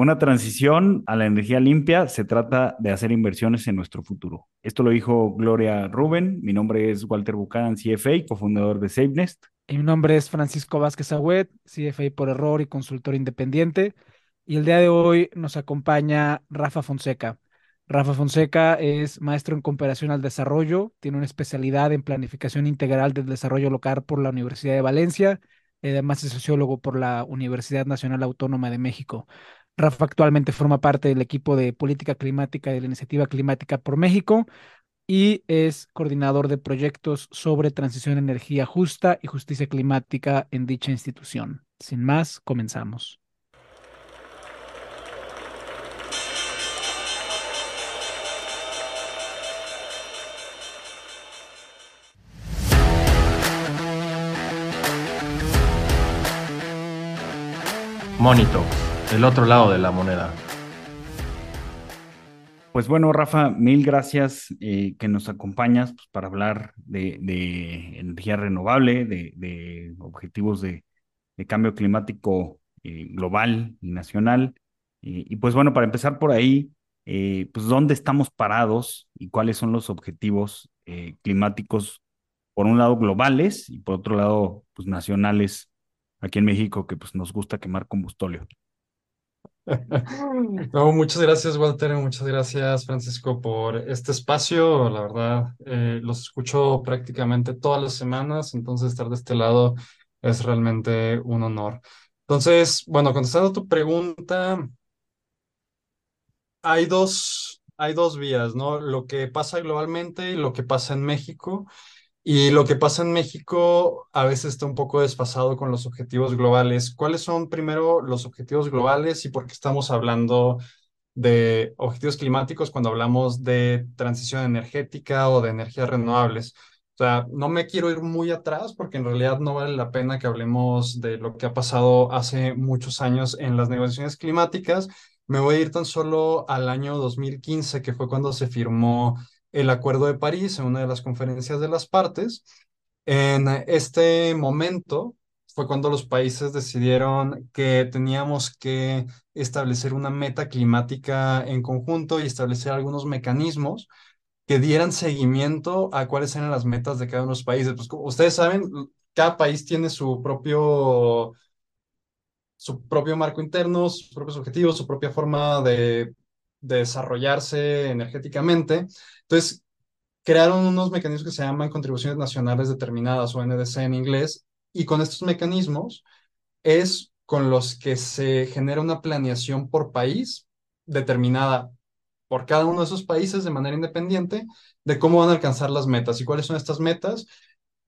Una transición a la energía limpia se trata de hacer inversiones en nuestro futuro. Esto lo dijo Gloria Rubén. Mi nombre es Walter Buchanan, CFA, cofundador de SafeNest. Y mi nombre es Francisco Vázquez Agüet, CFA por error y consultor independiente. Y el día de hoy nos acompaña Rafa Fonseca. Rafa Fonseca es maestro en cooperación al desarrollo, tiene una especialidad en planificación integral del desarrollo local por la Universidad de Valencia, además es sociólogo por la Universidad Nacional Autónoma de México. Rafa actualmente forma parte del equipo de política climática de la Iniciativa Climática por México, y es coordinador de proyectos sobre transición a energía justa y justicia climática en dicha institución. Sin más, comenzamos. Monito, el otro lado de la moneda. Pues bueno, Rafa, mil gracias eh, que nos acompañas pues, para hablar de, energía renovable, de, objetivos de, cambio climático eh, global y nacional. y pues bueno, para empezar por ahí, eh, pues dónde estamos parados y cuáles son los objetivos climáticos, por un lado globales y por otro lado, pues nacionales aquí en México, que pues nos gusta quemar combustóleo. No, muchas gracias, Walter, muchas gracias, Francisco, por este espacio. La verdad, eh, los escucho prácticamente todas las semanas, entonces estar de este lado es realmente un honor. Entonces, bueno, contestando tu pregunta, hay dos, hay dos vías, ¿no? Lo que pasa globalmente y lo que pasa en México. Y lo que pasa en México a veces está un poco desfasado con los objetivos globales. ¿Cuáles son primero los objetivos globales y por qué estamos hablando de objetivos climáticos cuando hablamos de transición energética o de energías renovables? O sea, no me quiero ir muy atrás porque en realidad no vale la pena que hablemos de lo que ha pasado hace muchos años en las negociaciones climáticas. Me voy a ir tan solo al año 2015, que fue cuando se firmó el Acuerdo de París en una de las conferencias de las partes. En este momento fue cuando los países decidieron que teníamos que establecer una meta climática en conjunto y establecer algunos mecanismos que dieran seguimiento a cuáles eran las metas de cada uno de los países. Pues como ustedes saben, cada país tiene su propio su propio marco interno, sus propios objetivos, su propia forma de de desarrollarse energéticamente. Entonces, crearon unos mecanismos que se llaman contribuciones nacionales determinadas o NDC en inglés, y con estos mecanismos es con los que se genera una planeación por país determinada por cada uno de esos países de manera independiente de cómo van a alcanzar las metas y cuáles son estas metas.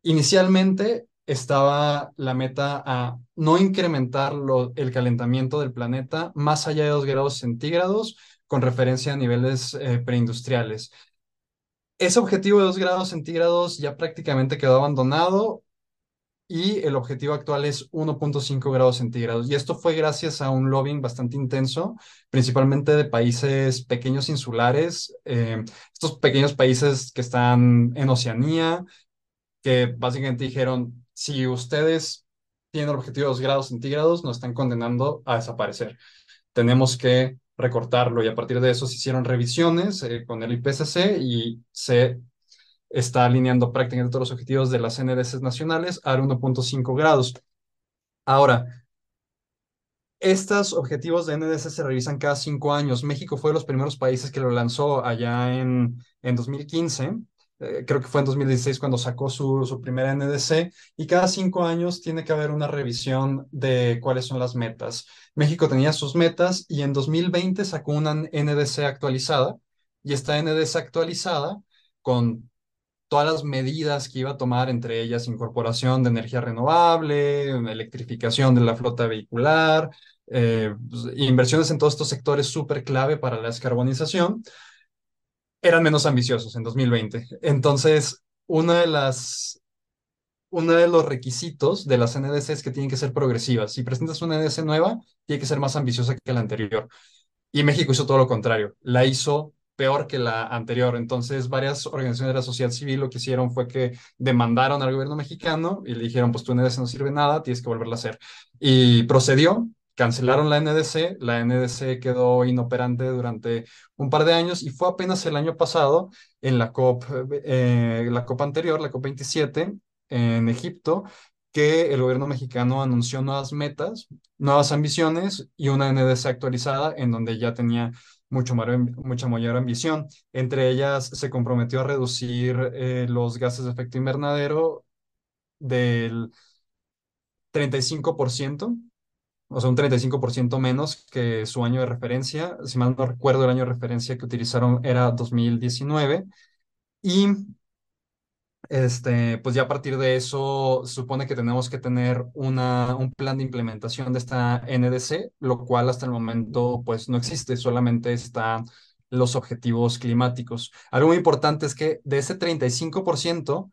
Inicialmente estaba la meta a no incrementar el calentamiento del planeta más allá de 2 grados centígrados con referencia a niveles eh, preindustriales. Ese objetivo de 2 grados centígrados ya prácticamente quedó abandonado y el objetivo actual es 1.5 grados centígrados. Y esto fue gracias a un lobbying bastante intenso, principalmente de países pequeños insulares, eh, estos pequeños países que están en Oceanía, que básicamente dijeron, si ustedes tienen el objetivo de 2 grados centígrados, nos están condenando a desaparecer. Tenemos que recortarlo y a partir de eso se hicieron revisiones eh, con el IPCC y se está alineando prácticamente todos los objetivos de las NDCs nacionales a 1.5 grados. Ahora, estos objetivos de NDC se revisan cada cinco años. México fue de los primeros países que lo lanzó allá en, en 2015 eh, creo que fue en 2016 cuando sacó su, su primera NDC, y cada cinco años tiene que haber una revisión de cuáles son las metas. México tenía sus metas y en 2020 sacó una NDC actualizada, y esta NDC actualizada con todas las medidas que iba a tomar, entre ellas incorporación de energía renovable, electrificación de la flota vehicular, eh, pues, inversiones en todos estos sectores súper clave para la descarbonización, eran menos ambiciosos en 2020. Entonces, una de las, uno de los requisitos de las NDC es que tienen que ser progresivas. Si presentas una NDC nueva, tiene que ser más ambiciosa que la anterior. Y México hizo todo lo contrario, la hizo peor que la anterior. Entonces, varias organizaciones de la sociedad civil lo que hicieron fue que demandaron al gobierno mexicano y le dijeron, pues tu NDC no sirve nada, tienes que volverla a hacer. Y procedió, cancelaron la NDC, la NDC quedó inoperante durante un par de años y fue apenas el año pasado en la COP, eh, la COP anterior, la COP 27 en Egipto, que el gobierno mexicano anunció nuevas metas, nuevas ambiciones y una NDC actualizada en donde ya tenía mucho mucha mayor ambición. Entre ellas se comprometió a reducir eh, los gases de efecto invernadero del 35%, o sea, un 35% menos que su año de referencia. Si mal no recuerdo, el año de referencia que utilizaron era 2019. Y este, pues ya a partir de eso supone que tenemos que tener una, un plan de implementación de esta NDC, lo cual hasta el momento pues no existe, solamente están los objetivos climáticos. Algo muy importante es que de ese 35%,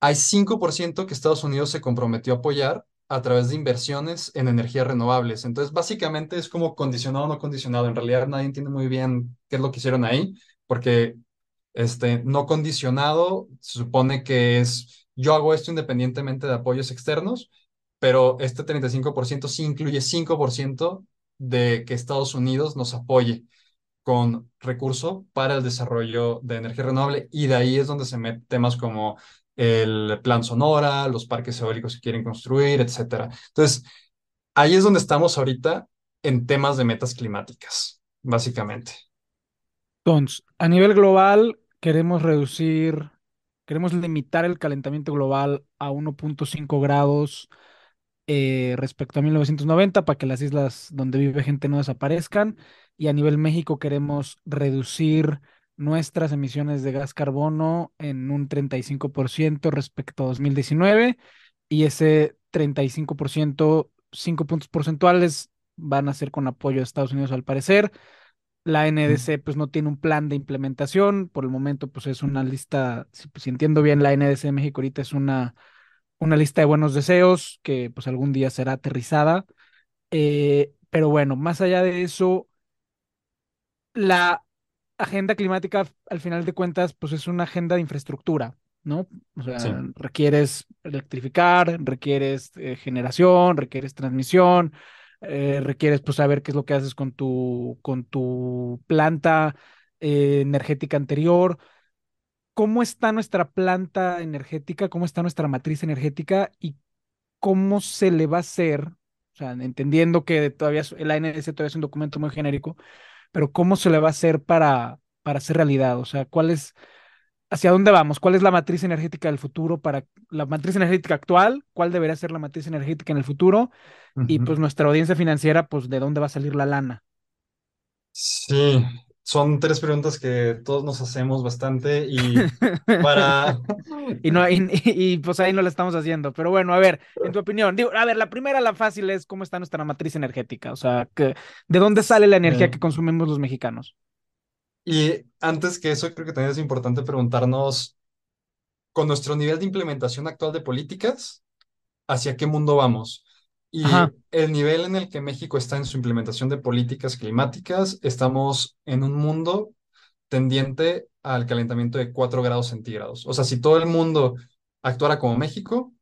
hay 5% que Estados Unidos se comprometió a apoyar a través de inversiones en energías renovables. Entonces, básicamente es como condicionado o no condicionado. En realidad nadie entiende muy bien qué es lo que hicieron ahí, porque este, no condicionado se supone que es, yo hago esto independientemente de apoyos externos, pero este 35% sí incluye 5% de que Estados Unidos nos apoye con recurso para el desarrollo de energía renovable y de ahí es donde se meten temas como el plan Sonora, los parques eólicos que quieren construir, etcétera. Entonces, ahí es donde estamos ahorita en temas de metas climáticas, básicamente. Entonces, a nivel global, queremos reducir, queremos limitar el calentamiento global a 1.5 grados eh, respecto a 1990 para que las islas donde vive gente no desaparezcan. Y a nivel México queremos reducir nuestras emisiones de gas carbono en un 35% respecto a 2019 y ese 35%, 5 puntos porcentuales van a ser con apoyo de Estados Unidos al parecer. La NDC pues no tiene un plan de implementación, por el momento pues es una lista, si, pues, entiendo bien, la NDC de México ahorita es una, una lista de buenos deseos que pues algún día será aterrizada. Eh, pero bueno, más allá de eso, la agenda climática, al final de cuentas, pues es una agenda de infraestructura, ¿no? O sea, requieres electrificar, requieres eh, generación, requieres transmisión, eh, requieres pues saber qué es lo que haces con tu, con tu planta eh, energética anterior. ¿Cómo está nuestra planta energética? ¿Cómo está nuestra matriz energética? ¿Y cómo se le va a hacer? O sea, entendiendo que todavía el ANS todavía es un documento muy genérico, pero ¿cómo se le va a hacer para, para hacer realidad? O sea, ¿cuál es, hacia dónde vamos? ¿Cuál es la matriz energética del futuro para la matriz energética actual? ¿Cuál debería ser la matriz energética en el futuro? Y pues nuestra audiencia financiera, pues ¿de dónde va a salir la lana? Sí, son tres preguntas que todos nos hacemos bastante y para... y, no, y, pues ahí no la estamos haciendo. Pero bueno, a ver, en tu opinión, digo, a ver, la primera, la fácil es cómo está nuestra matriz energética, o sea, que, ¿de dónde sale la energía que consumimos los mexicanos? Y antes que eso, creo que también es importante preguntarnos, con nuestro nivel de implementación actual de políticas, ¿hacia qué mundo vamos? Y el nivel en el que México está en su implementación de políticas climáticas, estamos en un mundo tendiente al calentamiento de 4 grados centígrados. O sea, si todo el mundo actuara como México,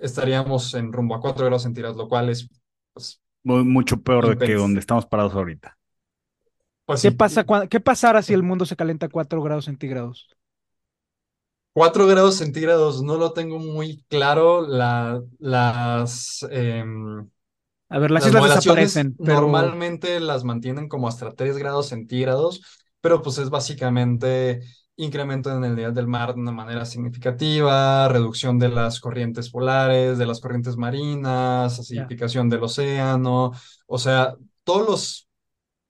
estaríamos en rumbo a 4 grados centígrados, lo cual es pues, mucho peor de que donde estamos parados ahorita. Pues ¿Qué, pasa, ¿Qué pasará si el mundo se calienta a 4 grados centígrados? 4 grados centígrados, no lo tengo muy claro. La, las. Em, a ver, las, islas desaparecen. Normalmente las mantienen como hasta 3 grados centígrados, pero pues es básicamente incremento en el nivel del mar de una manera significativa, reducción de las corrientes polares, de las corrientes marinas, acidificación del océano, o sea, todos los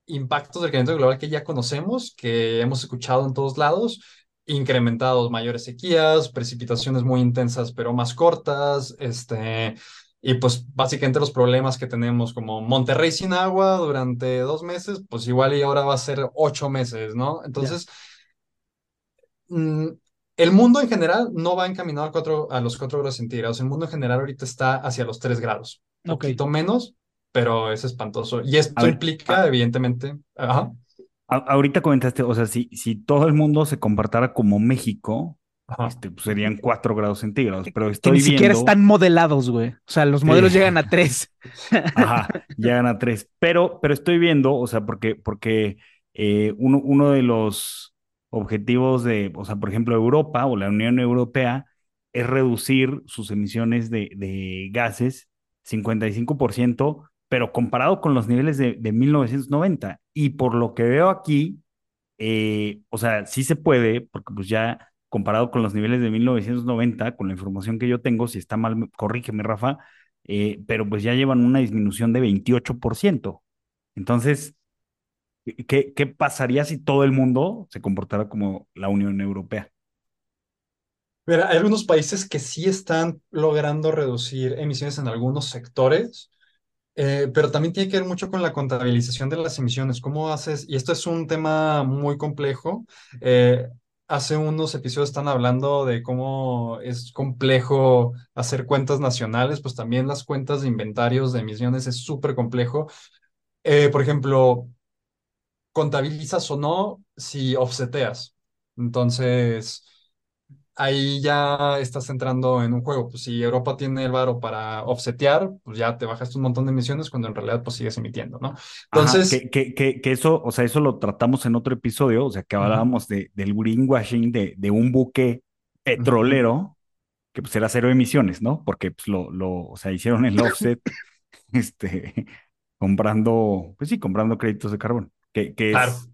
impactos del calentamiento global que ya conocemos, que hemos escuchado en todos lados, incrementados mayores sequías, precipitaciones muy intensas pero más cortas, este, y pues básicamente los problemas que tenemos como Monterrey sin agua durante dos meses, pues igual y ahora va a ser ocho meses, ¿no? Entonces, mm, el mundo en general no va encaminado a, cuatro, a los cuatro grados centígrados, el mundo en general ahorita está hacia los tres grados, un poquito menos, pero es espantoso. Y esto implica, evidentemente, ajá ahorita comentaste, o sea, si, si todo el mundo se comportara como México, este, pues serían 4 grados centígrados, pero Que estoy ni siquiera están modelados, güey. O sea, los Sí. modelos llegan a 3. Ajá, llegan a tres. Pero, pero estoy viendo, o sea, porque, porque eh, uno, uno de los objetivos de, o sea, por ejemplo, Europa o la Unión Europea es reducir sus emisiones de, de gases 55%, pero comparado con los niveles de, de 1990. Y por lo que veo aquí, eh, o sea, sí se puede, porque pues ya comparado con los niveles de 1990, con la información que yo tengo, si está mal, corrígeme, Rafa, eh, pero pues ya llevan una disminución de 28%. Entonces, ¿qué, ¿qué pasaría si todo el mundo se comportara como la Unión Europea? Mira, hay algunos países que sí están logrando reducir emisiones en algunos sectores, eh, pero también tiene que ver mucho con la contabilización de las emisiones. ¿Cómo haces? Y esto es un tema muy complejo. Eh, hace unos episodios están hablando de cómo es complejo hacer cuentas nacionales, pues también las cuentas de inventarios de emisiones es súper complejo. Eh, por ejemplo, contabilizas o no si offseteas. Entonces ahí ya estás entrando en un juego. Pues si Europa tiene el varo para offsetear, pues ya te bajaste un montón de emisiones cuando en realidad pues sigues emitiendo, ¿no? Entonces, que, que, que, que eso, o sea, eso lo tratamos en otro episodio, o sea, que hablábamos de, del greenwashing de, de un buque petrolero que pues era cero emisiones, ¿no? Porque pues lo, lo, o sea, hicieron el offset, este, comprando, pues sí, comprando créditos de carbón, que, que Claro. es,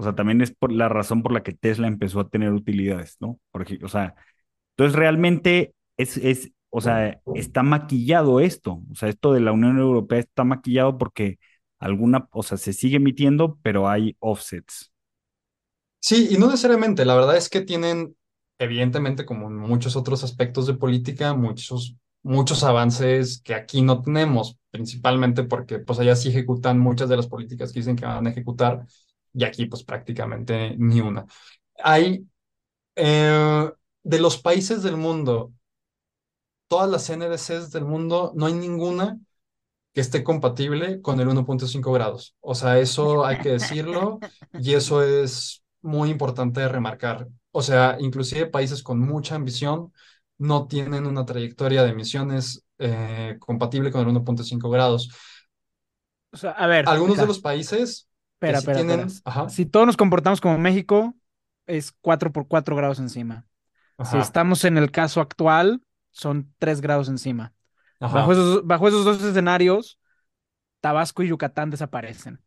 o sea, también es por la razón por la que Tesla empezó a tener utilidades, ¿no? Porque, o sea, entonces realmente es, es, o sea, está maquillado esto, o sea, esto de la Unión Europea está maquillado porque alguna, o sea, se sigue emitiendo, pero hay offsets. Sí, y no necesariamente, la verdad es que tienen, evidentemente, como en muchos otros aspectos de política, muchos, muchos avances que aquí no tenemos, principalmente porque pues allá sí ejecutan muchas de las políticas que dicen que van a ejecutar, y aquí pues prácticamente ni una. Hay, eh, de los países del mundo, todas las NDCs del mundo, no hay ninguna que esté compatible con el 1.5 grados. O sea, eso hay que decirlo y eso es muy importante de remarcar. O sea, inclusive países con mucha ambición no tienen una trayectoria de emisiones eh, compatible con el 1.5 grados. O sea, a ver. Algunos de los países Espera, sí espera, tienen... espera. Si todos nos comportamos como México, es 4 por 4 grados encima. Si ajá, estamos en el caso actual, son 3 grados encima. Bajo esos, bajo esos dos escenarios, Tabasco y Yucatán desaparecen.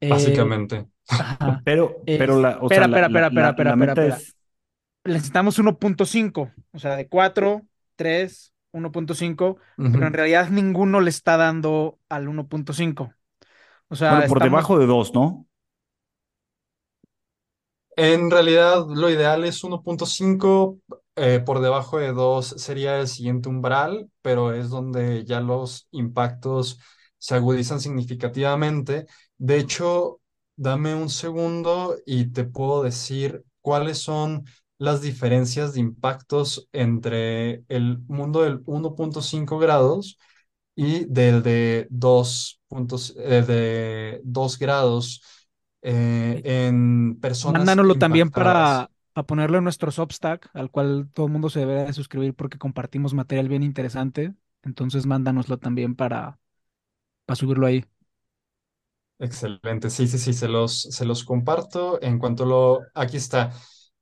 Eh, Básicamente. ajá. Pero, pero la, o espera, sea, la, espera, la- espera, la- espera, la espera, espera. es, Necesitamos 1.5, o sea, de 4, 3, 1.5, pero en realidad ninguno le está dando al 1.5. O sea, bueno, por estamos, debajo de dos, ¿no? En realidad, lo ideal es 1.5, eh, por debajo de 2 sería el siguiente umbral, pero es donde ya los impactos se agudizan significativamente. De hecho, dame un segundo y te puedo decir cuáles son las diferencias de impactos entre el mundo del 1.5 grados y del de 2 puntos, eh, de 2 grados eh, en personas mándanoslo también para, para ponerlo en nuestro Substack, al cual todo el mundo se deberá de suscribir porque compartimos material bien interesante. Entonces, mándanoslo también para, para subirlo ahí. Excelente, sí, sí, sí, se los, se los comparto en cuanto lo... Aquí está.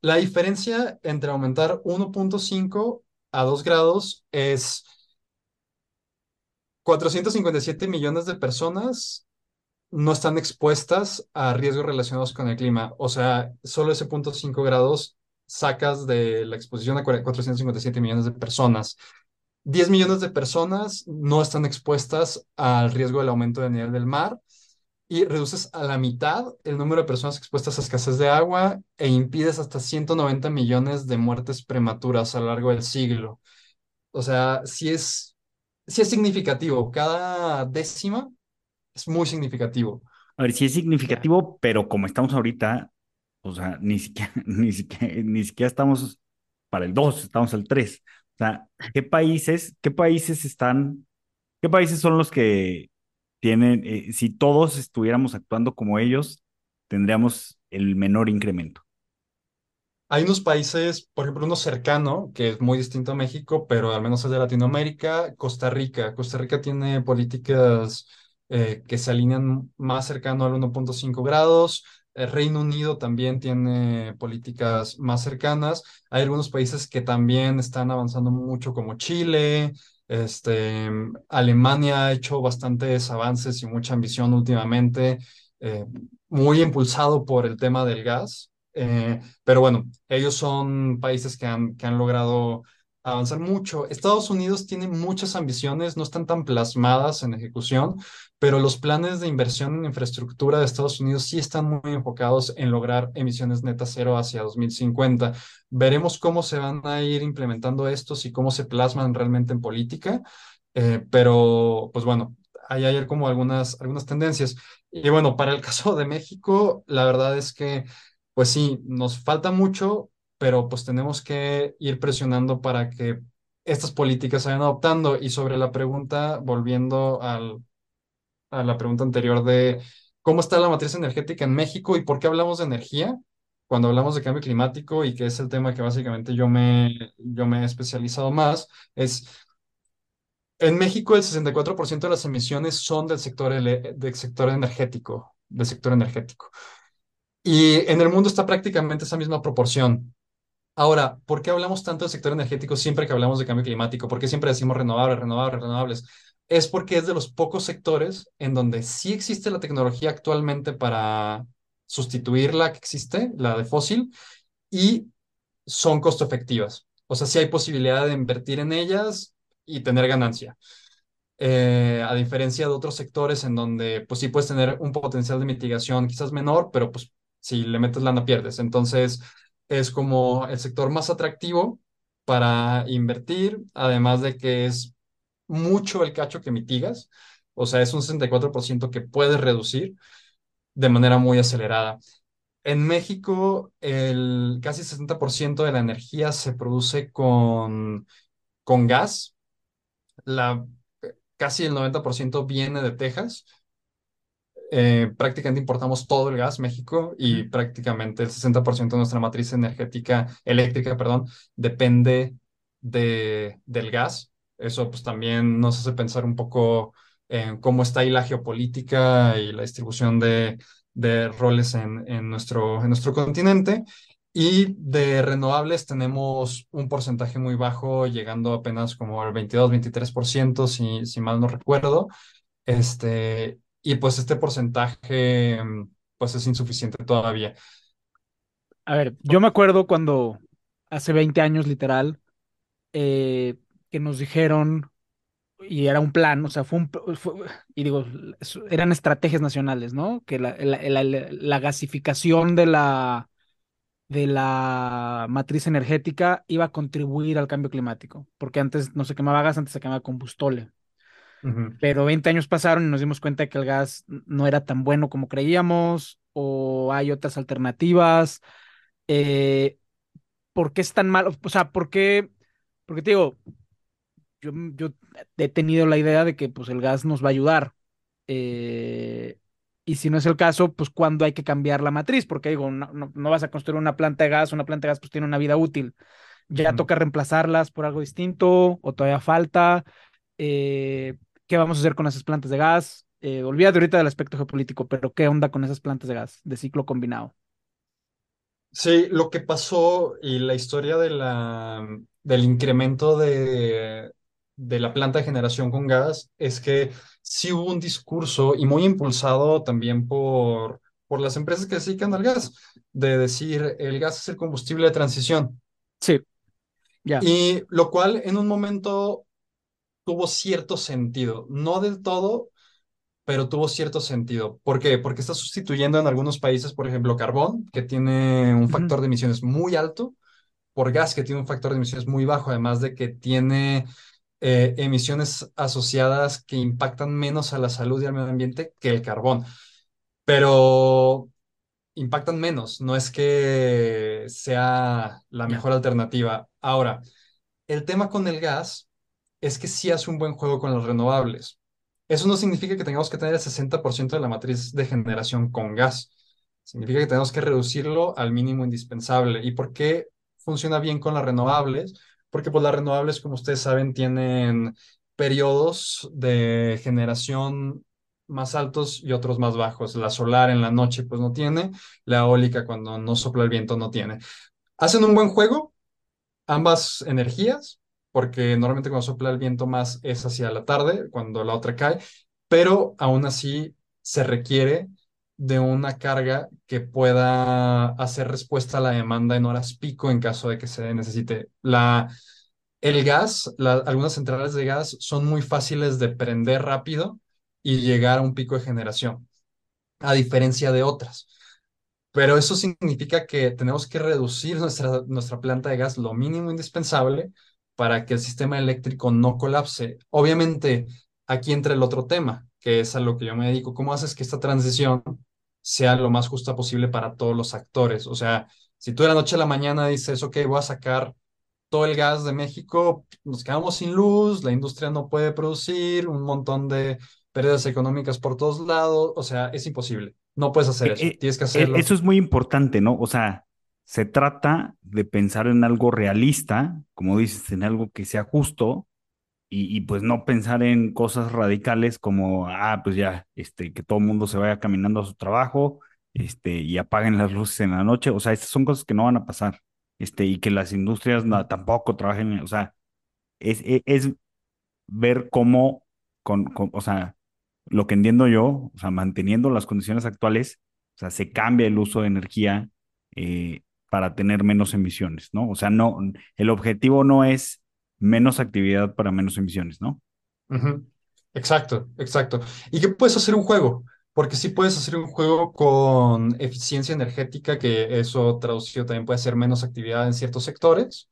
La diferencia entre aumentar 1.5 a 2 grados es 457 millones de personas no están expuestas a riesgos relacionados con el clima. O sea, solo ese punto 5 grados sacas de la exposición a 457 millones de personas. 10 millones de personas no están expuestas al riesgo del aumento del nivel del mar y reduces a la mitad el número de personas expuestas a escasez de agua e impides hasta 190 millones de muertes prematuras a lo largo del siglo. O sea, sí es, sí es significativo. Cada décima es muy significativo. A ver, sí es significativo, pero como estamos ahorita, o sea, ni siquiera, ni siquiera, ni siquiera estamos para el 2, estamos al 3. O sea, ¿qué países, qué países están, qué países son los que tienen, eh, si todos estuviéramos actuando como ellos, tendríamos el menor incremento? Hay unos países, por ejemplo, uno cercano, que es muy distinto a México, pero al menos es de Latinoamérica, Costa Rica. Costa Rica tiene políticas eh, que se alinean más cercano al 1.5 grados. El Reino Unido también tiene políticas más cercanas. Hay algunos países que también están avanzando mucho, como Chile. Este, Alemania ha hecho bastantes avances y mucha ambición últimamente, eh, muy impulsado por el tema del gas. Eh, pero bueno, ellos son países que han, que han logrado avanzar mucho. Estados Unidos tiene muchas ambiciones, no están tan plasmadas en ejecución, pero los planes de inversión en infraestructura de Estados Unidos sí están muy enfocados en lograr emisiones netas cero hacia 2050. Veremos cómo se van a ir implementando estos y cómo se plasman realmente en política, eh, pero pues bueno, ahí hay como algunas, algunas tendencias. Y bueno, para el caso de México, la verdad es que pues sí, nos falta mucho, pero pues tenemos que ir presionando para que estas políticas se vayan adoptando. Y sobre la pregunta, volviendo al, a la pregunta anterior de cómo está la matriz energética en México y por qué hablamos de energía cuando hablamos de cambio climático y que es el tema que básicamente yo me, yo me he especializado más, es en México el 64% de las emisiones son del sector, del sector energético, del sector energético. Y en el mundo está prácticamente esa misma proporción. Ahora, ¿por qué hablamos tanto del sector energético siempre que hablamos de cambio climático? ¿Por qué siempre decimos renovables, renovables, renovables? Es porque es de los pocos sectores en donde sí existe la tecnología actualmente para sustituir la que existe, la de fósil, y son costo efectivas. O sea, sí hay posibilidad de invertir en ellas y tener ganancia. Eh, a diferencia de otros sectores en donde, pues sí puedes tener un potencial de mitigación quizás menor, pero pues si le metes lana pierdes. Entonces, es como el sector más atractivo para invertir, además de que es mucho el cacho que mitigas, o sea, es un 64% que puedes reducir de manera muy acelerada. En México, el casi 60% de la energía se produce con, con gas. La, casi el 90% viene de Texas eh, prácticamente importamos todo el gas México y prácticamente el 60% de nuestra matriz energética, eléctrica, perdón, depende de, del gas. Eso pues también nos hace pensar un poco en cómo está ahí la geopolítica y la distribución de, de roles en, en, nuestro, en nuestro continente. Y de renovables tenemos un porcentaje muy bajo, llegando apenas como al 22-23%, si, si mal no recuerdo. Este, y pues este porcentaje pues es insuficiente todavía. A ver, yo me acuerdo cuando hace 20 años literal eh, que nos dijeron y era un plan, o sea, fue un, y digo, eran estrategias nacionales, ¿no? Que la, la, gasificación de la, de la matriz energética iba a contribuir al cambio climático, porque antes no se quemaba gas, antes se quemaba combustole. Pero 20 años pasaron y nos dimos cuenta que el gas no era tan bueno como creíamos o hay otras alternativas. Eh, ¿Por qué es tan malo? O sea, ¿por qué? Porque te digo, yo, yo he tenido la idea de que pues, el gas nos va a ayudar. Eh, y si no es el caso, pues cuando hay que cambiar la matriz, porque digo, no, no, vas a construir una planta de gas, una planta de gas pues tiene una vida útil. Ya toca reemplazarlas por algo distinto o todavía falta. Eh, qué vamos a hacer con esas plantas de gas. Eh, olvídate ahorita del aspecto geopolítico, pero ¿qué onda con esas plantas de gas de ciclo combinado? Sí, lo que pasó y la historia de la, del incremento de, de la planta de generación con gas es que sí hubo un discurso y muy impulsado también por, por las empresas que se dedican al gas, de decir el gas es el combustible de transición. Sí, ya. Y lo cual en un momento tuvo cierto sentido, no del todo, pero tuvo cierto sentido. ¿Por qué? Porque está sustituyendo en algunos países, por ejemplo, carbón, que tiene un factor de emisiones muy alto, por gas, que tiene un factor de emisiones muy bajo, además de que tiene eh, emisiones asociadas que impactan menos a la salud y al medio ambiente que el carbón. Pero impactan menos, no es que sea la mejor alternativa. Ahora, el tema con el gas es que sí hace un buen juego con los renovables. Eso no significa que tengamos que tener el 60% de la matriz de generación con gas. Significa que tenemos que reducirlo al mínimo indispensable. ¿Y por qué funciona bien con las renovables? Porque pues las renovables, como ustedes saben, tienen periodos de generación más altos y otros más bajos. La solar en la noche pues no tiene, la eólica cuando no sopla el viento no tiene. Hacen un buen juego ambas energías, porque normalmente cuando sopla el viento más es hacia la tarde, cuando la otra cae, pero aún así se requiere de una carga que pueda hacer respuesta a la demanda en horas pico en caso de que se necesite. La, el gas, algunas centrales de gas son muy fáciles de prender rápido y llegar a un pico de generación, a diferencia de otras. Pero eso significa que tenemos que reducir nuestra, nuestra planta de gas lo mínimo indispensable para que el sistema eléctrico no colapse. Obviamente, aquí entra el otro tema, que es a lo que yo me dedico. ¿Cómo haces que esta transición sea lo más justa posible para todos los actores? O sea, si tú de la noche a la mañana dices, ok, voy a sacar todo el gas de México, nos quedamos sin luz, la industria no puede producir, un montón de pérdidas económicas por todos lados, o sea, es imposible. No puedes hacer eso, Eh, tienes que eh, hacerlo. Eso es muy importante, ¿no? O sea, se trata de pensar en algo realista, como dices, en algo que sea justo y, y pues no pensar en cosas radicales como, ah, pues ya, este, que todo el mundo se vaya caminando a su trabajo, este, y apaguen las luces en la noche. O sea, esas son cosas que no van a pasar, este, y que las industrias no- tampoco trabajen, o sea, es, es, es ver cómo, con, con- o sea, lo que entiendo yo, o sea, manteniendo las condiciones actuales, o sea, se cambia el uso de energía eh, para tener menos emisiones, ¿no? O sea, no, el objetivo no es menos actividad para menos emisiones, ¿no? Exacto, exacto. ¿Y qué puedes hacer un juego? Porque sí puedes hacer un juego con eficiencia energética, que eso traducido también puede ser menos actividad en ciertos sectores,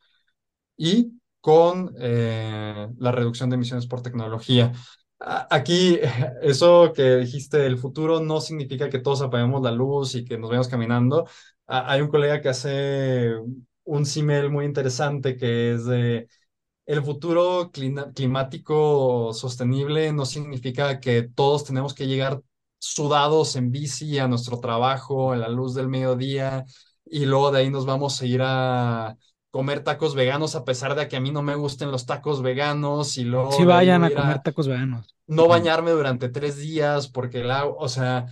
y con eh, la reducción de emisiones por tecnología. Aquí, eso que dijiste, el futuro no significa que todos apaguemos la luz y que nos vayamos caminando. A- Hay un colega que hace un símil muy interesante que es de el futuro climático sostenible no significa que todos tenemos que llegar sudados en bici a nuestro trabajo, a la luz del mediodía, y luego de ahí nos vamos a ir a comer tacos veganos, a pesar de que a mí no me gusten los tacos veganos, y Sí luego ahí vayan a a comer tacos veganos. no bañarme durante tres días porque el agua, o sea,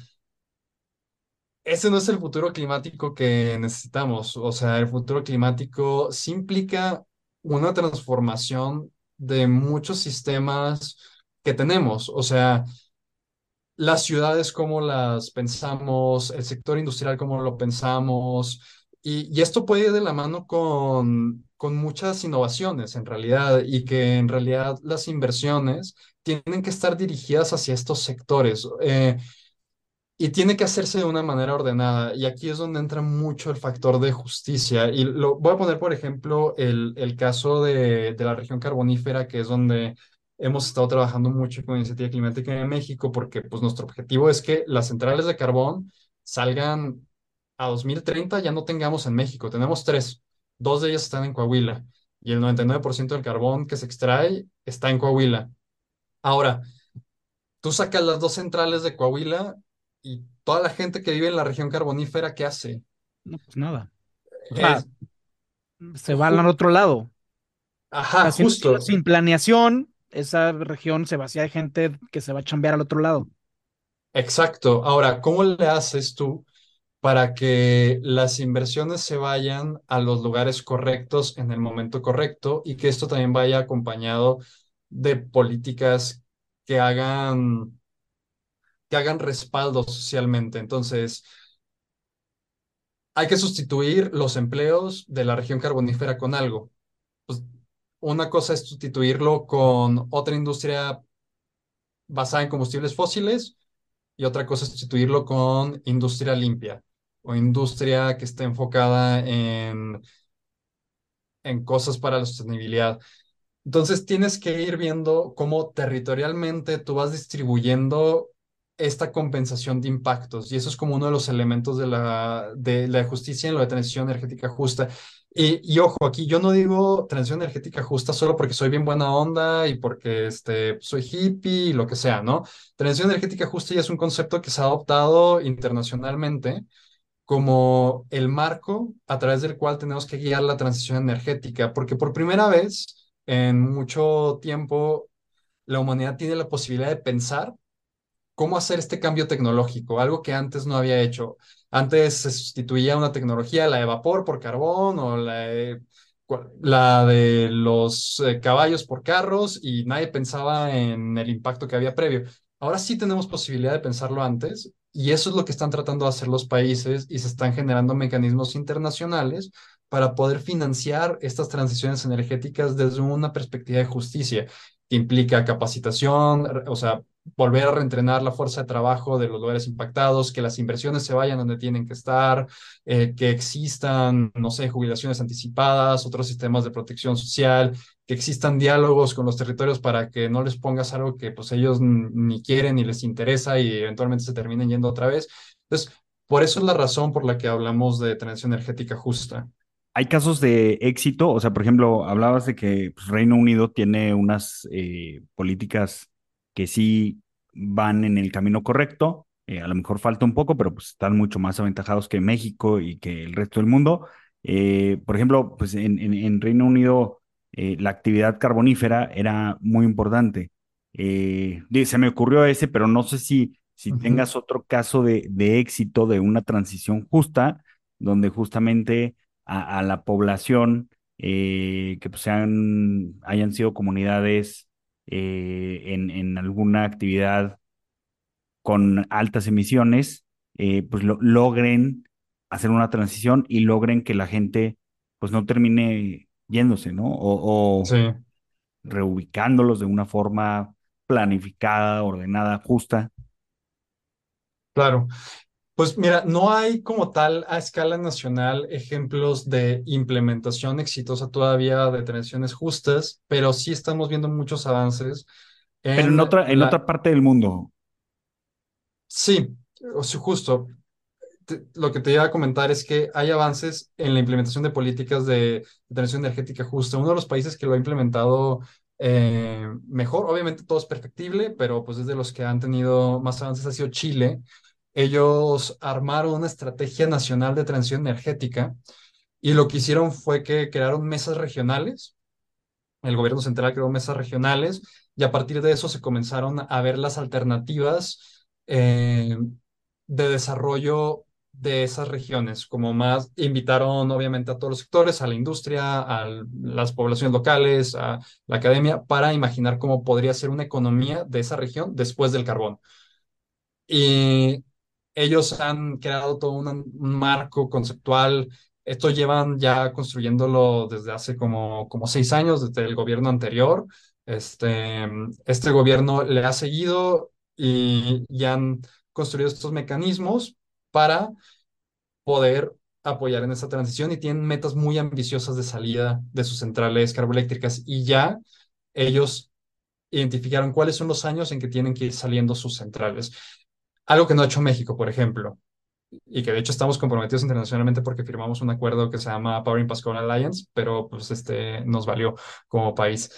ese no es el futuro climático que necesitamos. O sea, el futuro climático sí implica una transformación de muchos sistemas que tenemos. O sea, las ciudades como las pensamos, el sector industrial como lo pensamos, y, esto puede ir de la mano con, con muchas innovaciones en realidad, y que en realidad las inversiones tienen que estar dirigidas hacia estos sectores. Eh, y tiene que hacerse de una manera ordenada. Y aquí es donde entra mucho el factor de justicia. Y lo, voy a poner, por ejemplo, el, el caso de, de la región carbonífera, que es donde hemos estado trabajando mucho con Iniciativa Climática en México, porque pues, nuestro objetivo es que las centrales de carbón salgan a 2030, ya no tengamos en México. Tenemos tres. Dos de ellas están en Coahuila. Y el 99% del carbón que se extrae está en Coahuila. Ahora, tú sacas las dos centrales de Coahuila y toda la gente que vive en la región carbonífera, ¿qué hace? No, pues nada. O sea, Es, se van al otro lado. O ajá, sea, sin, sin- justo, sin planeación, esa región se vacía de gente que se va a chambear al otro lado. exacto. Ahora, ¿cómo le haces tú para que las inversiones se vayan a los lugares correctos en el momento correcto y que esto también vaya acompañado de políticas que hagan, que hagan respaldo socialmente? Entonces, hay que sustituir los empleos de la región carbonífera con algo. Pues, una cosa es sustituirlo con otra industria basada en combustibles fósiles y otra cosa es sustituirlo con industria limpia o industria que esté enfocada en, en cosas para la sostenibilidad. Entonces tienes que ir viendo cómo territorialmente tú vas distribuyendo esta compensación de impactos y eso es como uno de los elementos de la, de la justicia en lo de transición energética justa. Y, y ojo, aquí yo no digo transición energética justa solo porque soy bien buena onda y porque este, soy hippie y lo que sea, ¿no? Transición energética justa ya es un concepto que se ha adoptado internacionalmente como el marco a través del cual tenemos que guiar la transición energética, porque por primera vez en mucho tiempo la humanidad tiene la posibilidad de pensar cómo hacer este cambio tecnológico, algo que antes no había hecho. Antes se sustituía una tecnología, la de vapor por carbón o la de, los eh, caballos por carros y nadie pensaba en el impacto que había previo. Ahora sí tenemos posibilidad de pensarlo antes y eso es lo que están tratando de hacer los países y se están generando mecanismos internacionales para poder financiar estas transiciones energéticas desde una perspectiva de justicia, que implica capacitación, o sea, volver a reentrenar la fuerza de trabajo de los lugares impactados, que las inversiones se vayan donde tienen que estar, eh, que existan, no sé, jubilaciones anticipadas, otros sistemas de protección social, que existan diálogos con los territorios para que no les pongas algo que pues ellos ni quieren ni les interesa y eventualmente se terminen yendo otra vez. Entonces, por eso es la razón por la que hablamos de transición energética justa. Hay casos de éxito, o sea, por ejemplo, hablabas de que pues, Reino Unido tiene unas eh, políticas que sí van en el camino correcto, eh, a lo mejor falta un poco, pero pues están mucho más aventajados que México y que el resto del mundo. Eh, por ejemplo, pues en, en Reino Unido la actividad carbonífera era muy importante. Se me ocurrió ese, pero no sé si, si tengas otro caso de, de, éxito de una transición justa, donde justamente a, la población eh, que pues sean, hayan sido comunidades en, en, alguna actividad con altas emisiones, pues lo, logren hacer una transición y logren que la gente pues no termine yéndose, ¿no? O, reubicándolos de una forma planificada, ordenada, justa. Claro. Pues mira, no hay como tal a escala nacional ejemplos de implementación exitosa todavía de transiciones justas, pero sí estamos viendo muchos avances. En pero en otra, en otra parte del mundo. Sí, o sea, justo lo que te iba a comentar es que hay avances en la implementación de políticas de, transición energética justa. Uno de los países que lo ha implementado eh, mejor, obviamente todo es perfectible, pero pues es de los que han tenido más avances ha sido Chile. Ellos armaron una estrategia nacional de transición energética y lo que hicieron fue que crearon mesas regionales. El gobierno central creó mesas regionales y a partir de eso se comenzaron a ver las alternativas eh, de desarrollo de esas regiones, como más invitaron obviamente a todos los sectores, a la industria, a las poblaciones locales, a la academia, para imaginar cómo podría ser una economía de esa región después del carbón. Y ellos han creado todo un, marco conceptual. Esto llevan ya construyéndolo desde hace como, como seis años, desde el gobierno anterior. Este, este gobierno le ha seguido y ya han construido estos mecanismos para poder apoyar en esa transición y tienen metas muy ambiciosas de salida de sus centrales carboeléctricas y ya ellos identificaron cuáles son los años en que tienen que ir saliendo sus centrales. Algo que no ha hecho México, por ejemplo, y que de hecho estamos comprometidos internacionalmente porque firmamos un acuerdo que se llama Power in Pascal Alliance, pero pues este nos valió como país.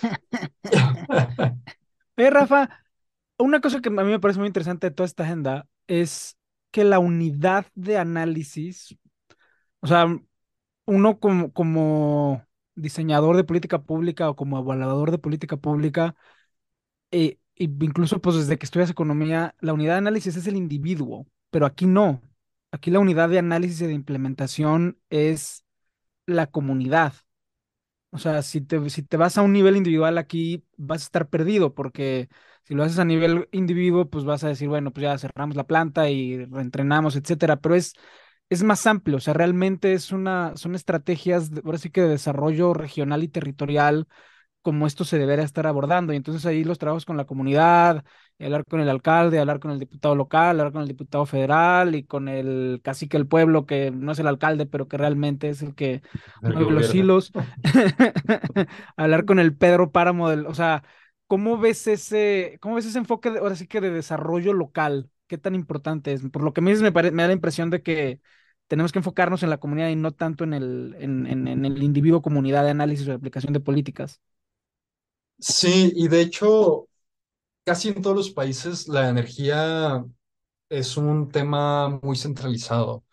eh, Rafa, una cosa que a mí me parece muy interesante de toda esta agenda es que la unidad de análisis, o sea, uno como, como diseñador de política pública o como evaluador de política pública, eh, incluso pues desde que estudias economía, la unidad de análisis es el individuo, pero aquí no. Aquí la unidad de análisis y de implementación es la comunidad. O sea, si te, si te vas a un nivel individual aquí, vas a estar perdido porque si lo haces a nivel individuo, pues vas a decir, bueno, pues ya cerramos la planta y reentrenamos, etcétera. Pero es, es más amplio, o sea, realmente es una, son estrategias, ahora sí que de desarrollo regional y territorial como esto se debería estar abordando. Y entonces ahí los trabajos con la comunidad, hablar con el alcalde, hablar con el diputado local, hablar con el diputado federal y con el cacique del pueblo, que no es el alcalde, pero que realmente es el que mueve los hilos. hablar con el Pedro Páramo del, o sea, ¿cómo ves ese, cómo ves ese enfoque de, ahora sí que de desarrollo local? ¿Qué tan importante es? Por lo que me dices, me, me da la impresión de que tenemos que enfocarnos en la comunidad y no tanto en el, en, en el individuo comunidad de análisis o de aplicación de políticas. Sí, y de hecho, casi en todos los países la energía es un tema muy centralizado.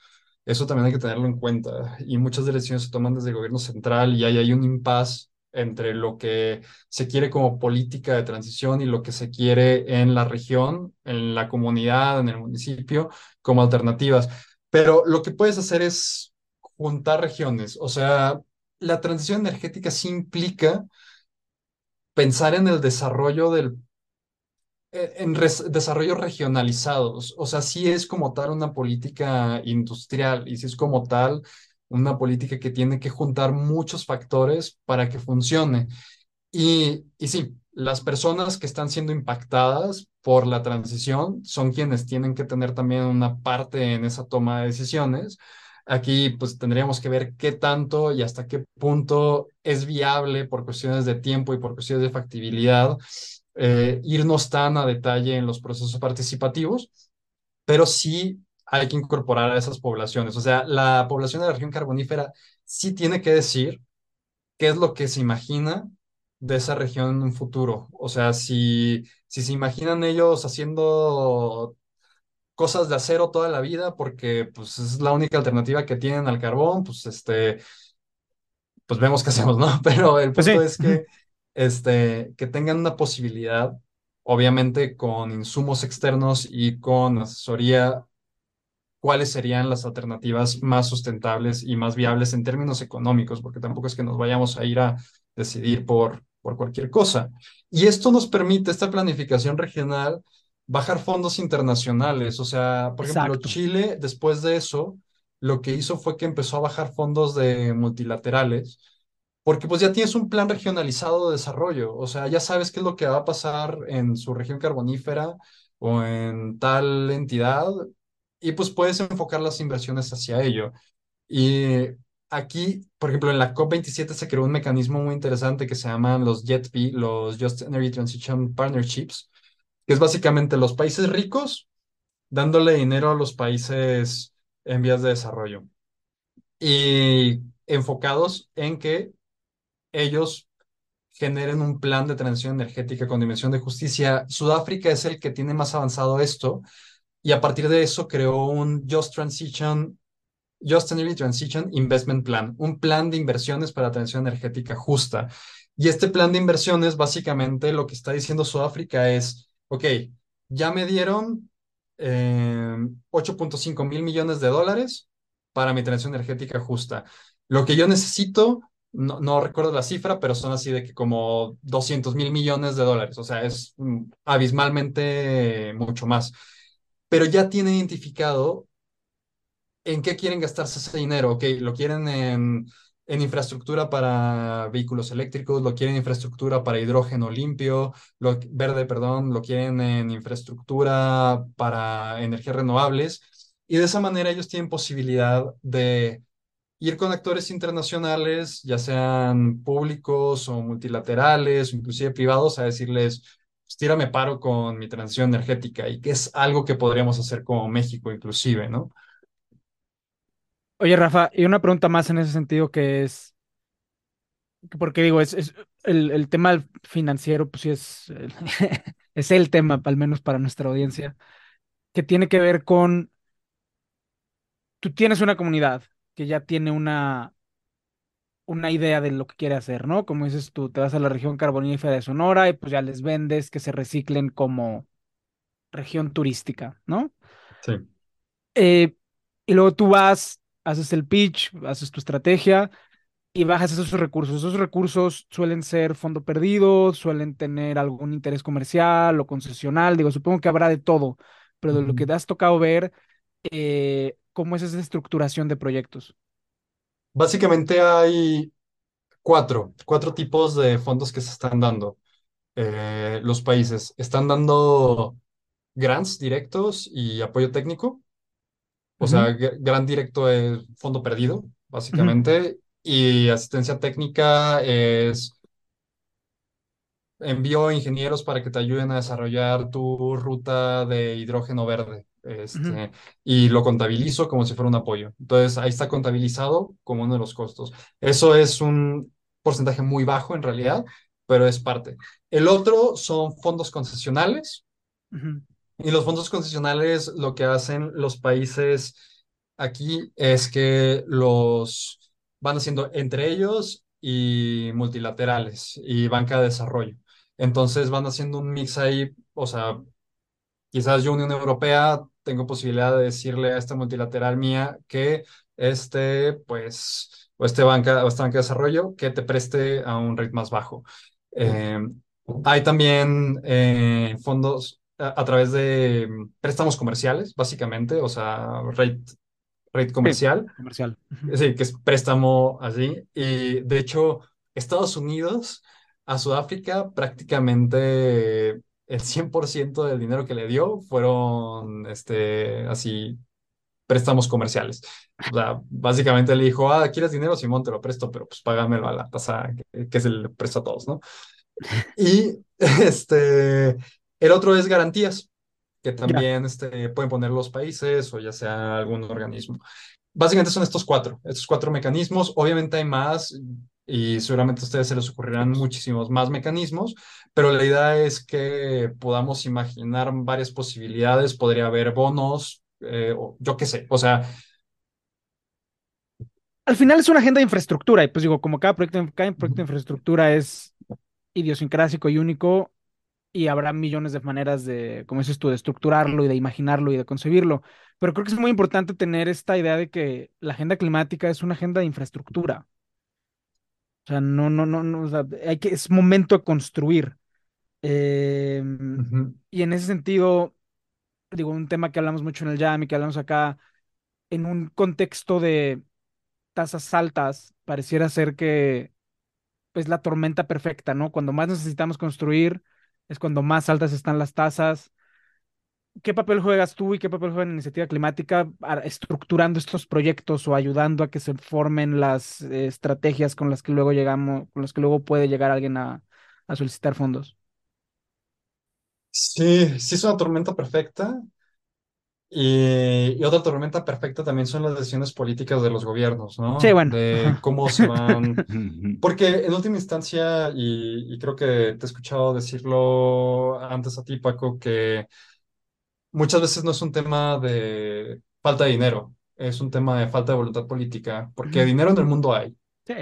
Eso también hay que tenerlo en cuenta. Y muchas decisiones se toman desde el gobierno central y ahí hay un impasse entre lo que se quiere como política de transición y lo que se quiere en la región, en la comunidad, en el municipio, como alternativas. Pero lo que puedes hacer es juntar regiones. O sea, la transición energética sí implica pensar en el desarrollo del eh, en desarrollos regionalizados, o sea, sí es como tal una política industrial y sí es como tal una política que tiene que juntar muchos factores para que funcione. Y, y sí, las personas que están siendo impactadas por la transición son quienes tienen que tener también una parte en esa toma de decisiones. Aquí pues tendríamos que ver qué tanto y hasta qué punto es viable por cuestiones de tiempo y por cuestiones de factibilidad eh, irnos tan a detalle en los procesos participativos, pero sí hay que incorporar a esas poblaciones. O sea, la población de la región carbonífera sí tiene que decir qué es lo que se imagina de esa región en un futuro. O sea, si, si se imaginan ellos haciendo cosas de acero toda la vida porque pues es la única alternativa que tienen al carbón, pues este pues vemos qué hacemos, ¿no? Pero el Pues punto sí. es que este que tengan una posibilidad obviamente con insumos externos y con asesoría cuáles serían las alternativas más sustentables y más viables en términos económicos, porque tampoco es que nos vayamos a ir a decidir por, por cualquier cosa. Y esto nos permite, esta planificación regional, bajar fondos internacionales. O sea, por ejemplo, Exacto. Chile, después de eso, lo que hizo fue que empezó a bajar fondos de multilaterales, porque pues ya tienes un plan regionalizado de desarrollo. O sea, ya sabes qué es lo que va a pasar en su región carbonífera o en tal entidad y pues puedes enfocar las inversiones hacia ello. Y aquí, por ejemplo, en la COP27 se creó un mecanismo muy interesante que se llaman los JETP, los Just Energy Transition Partnerships, que es básicamente los países ricos dándole dinero a los países en vías de desarrollo y enfocados en que ellos generen un plan de transición energética con dimensión de justicia. Sudáfrica es el que tiene más avanzado esto y a partir de eso creó un Just Transition, Just Energy Transition Investment Plan, un plan de inversiones para transición energética justa. Y este plan de inversiones, básicamente lo que está diciendo Sudáfrica es, ok, ya me dieron eh, 8.5 mil millones de dólares para mi transición energética justa. Lo que yo necesito, no, no recuerdo la cifra, pero son así de que como 200 mil millones de dólares, o sea, es mm, abismalmente mucho más pero ya tienen identificado en qué quieren gastarse ese dinero. Ok, lo quieren en, en infraestructura para vehículos eléctricos, lo quieren en infraestructura para hidrógeno limpio, lo, verde, perdón, lo quieren en infraestructura para energías renovables. Y de esa manera ellos tienen posibilidad de ir con actores internacionales, ya sean públicos o multilaterales, o inclusive privados, a decirles, pues, tírame paro con mi transición energética y que es algo que podríamos hacer como México inclusive, ¿no? Oye, Rafa, y una pregunta más en ese sentido que es, que porque digo, es, es el, el tema financiero, pues sí es, es el tema, al menos para nuestra audiencia, que tiene que ver con, tú tienes una comunidad que ya tiene una, una idea de lo que quiere hacer, ¿no? Como dices tú, te vas a la región carbonífera de Sonora y pues ya les vendes que se reciclen como región turística, ¿no? Sí. Eh, y luego tú vas, haces el pitch, haces tu estrategia y bajas esos recursos. Esos recursos suelen ser fondo perdido, suelen tener algún interés comercial o concesional, digo, supongo que habrá de todo, pero de lo que te has tocado ver, eh, ¿cómo es esa estructuración de proyectos? Básicamente hay cuatro, cuatro tipos de fondos que se están dando. Eh, los países están dando grants directos y apoyo técnico. O sea, gr- grant directo es fondo perdido, básicamente. Y asistencia técnica es envío ingenieros para que te ayuden a desarrollar tu ruta de hidrógeno verde. Este, y lo contabilizo como si fuera un apoyo. Entonces, ahí está contabilizado como uno de los costos. Eso es un porcentaje muy bajo en realidad, pero es parte. El otro son fondos concesionales. Ujú, Y los fondos concesionales lo que hacen los países aquí es que los van haciendo entre ellos y multilaterales y banca de desarrollo. Entonces van haciendo un mix ahí, o sea, quizás yo, Unión Europea, tengo posibilidad de decirle a esta multilateral mía que este, pues, o este banca, o esta banca de desarrollo, que te preste a un rate más bajo. Eh, hay también eh, fondos a, través de préstamos comerciales, básicamente, o sea, rate, rate comercial. Sí, comercial. Sí, que es préstamo así. Y de hecho, Estados Unidos a Sudáfrica prácticamente el 100% del dinero que le dio fueron este, así préstamos comerciales. O sea, básicamente le dijo, ah, ¿quieres dinero? Simón, te lo presto, pero pues págamelo a la tasa que, que se le presta a todos, ¿no? Y este, el otro es garantías, que también este, pueden poner los países o ya sea algún organismo. Básicamente son estos cuatro, estos cuatro mecanismos. Obviamente hay más y seguramente a ustedes se les ocurrirán muchísimos más mecanismos, pero la idea es que podamos imaginar varias posibilidades. Podría haber bonos, eh, o yo qué sé, o sea, al final es una agenda de infraestructura, y pues digo, como cada proyecto, cada proyecto de infraestructura es idiosincrásico y único, y habrá millones de maneras de, como dices tú, de estructurarlo y de imaginarlo y de concebirlo. Pero creo que es muy importante tener esta idea de que la agenda climática es una agenda de infraestructura. O sea, no, no, no, no, o sea, hay que, es momento de construir. Em, y en ese sentido, digo, un tema que hablamos mucho en el Jam y que hablamos acá, en un contexto de tasas altas, pareciera ser que es la tormenta perfecta, ¿no? Cuando más necesitamos construir es cuando más altas están las tasas. ¿Qué papel juegas tú y qué papel juega la iniciativa climática estructurando estos proyectos o ayudando a que se formen las eh, estrategias con las que luego llegamos, con las que luego puede llegar alguien a, a solicitar fondos? Sí, sí es una tormenta perfecta. Y, otra tormenta perfecta también son las decisiones políticas de los gobiernos, ¿no? Sí, bueno. De cómo se van. Porque en última instancia, y, creo que te he escuchado decirlo antes a ti, Paco, que muchas veces no es un tema de falta de dinero, es un tema de falta de voluntad política, porque dinero en el mundo hay. Sí.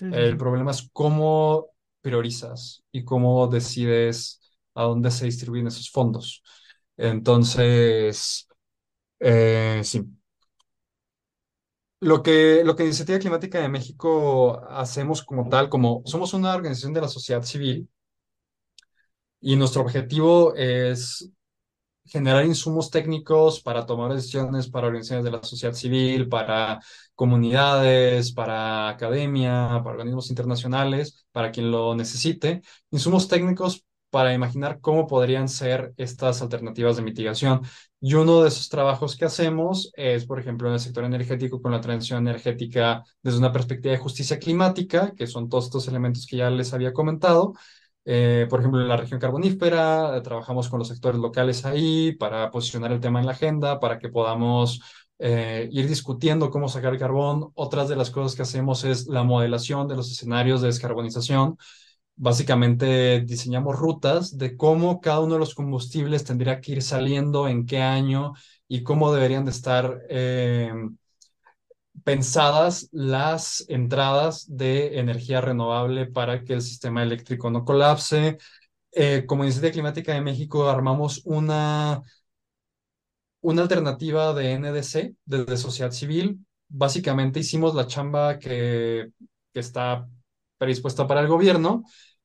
el problema es cómo priorizas y cómo decides a dónde se distribuyen esos fondos. Entonces, eh, sí. Lo que, lo que Iniciativa Climática de México hacemos como tal, como somos una organización de la sociedad civil y nuestro objetivo es generar insumos técnicos para tomar decisiones para organizaciones de la sociedad civil, para comunidades, para academia, para organismos internacionales, para quien lo necesite, insumos técnicos para imaginar cómo podrían ser estas alternativas de mitigación. Y uno de esos trabajos que hacemos es, por ejemplo, en el sector energético con la transición energética desde una perspectiva de justicia climática, que son todos estos elementos que ya les había comentado. Eh, por ejemplo, en la región carbonífera, eh, trabajamos con los sectores locales ahí para posicionar el tema en la agenda, para que podamos eh, ir discutiendo cómo sacar carbón. Otras de las cosas que hacemos es la modelación de los escenarios de descarbonización básicamente diseñamos rutas de cómo cada uno de los combustibles tendría que ir saliendo, en qué año y cómo deberían de estar eh, pensadas las entradas de energía renovable para que el sistema eléctrico no colapse. Eh, como Iniciativa Climática de México armamos una, una alternativa de NDC, desde sociedad civil. Básicamente hicimos la chamba que, que está predispuesta para el gobierno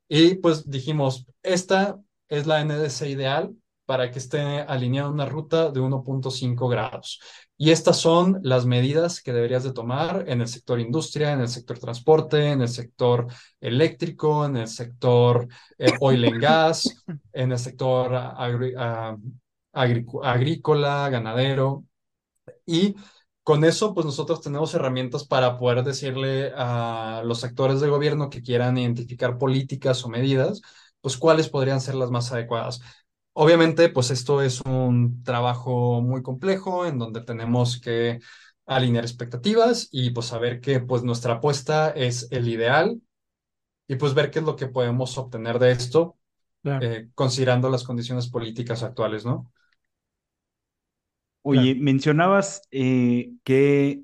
y pues dijimos, esta es la NDC ideal para que esté alineada una ruta de 1.5 grados. Y estas son las medidas que deberías de tomar en el sector industria, en el sector transporte, en el sector eléctrico, en el sector eh, oil and gas, en el sector ah, agrícola, ganadero. Y con eso, pues nosotros tenemos herramientas para poder decirle a los actores de gobierno que quieran identificar políticas o medidas, pues cuáles podrían ser las más adecuadas. Obviamente, pues esto es un trabajo muy complejo en donde tenemos que alinear expectativas y pues saber que pues nuestra apuesta es el ideal y pues ver qué es lo que podemos obtener de esto, eh, considerando las condiciones políticas actuales, ¿no? Oye, mencionabas eh, que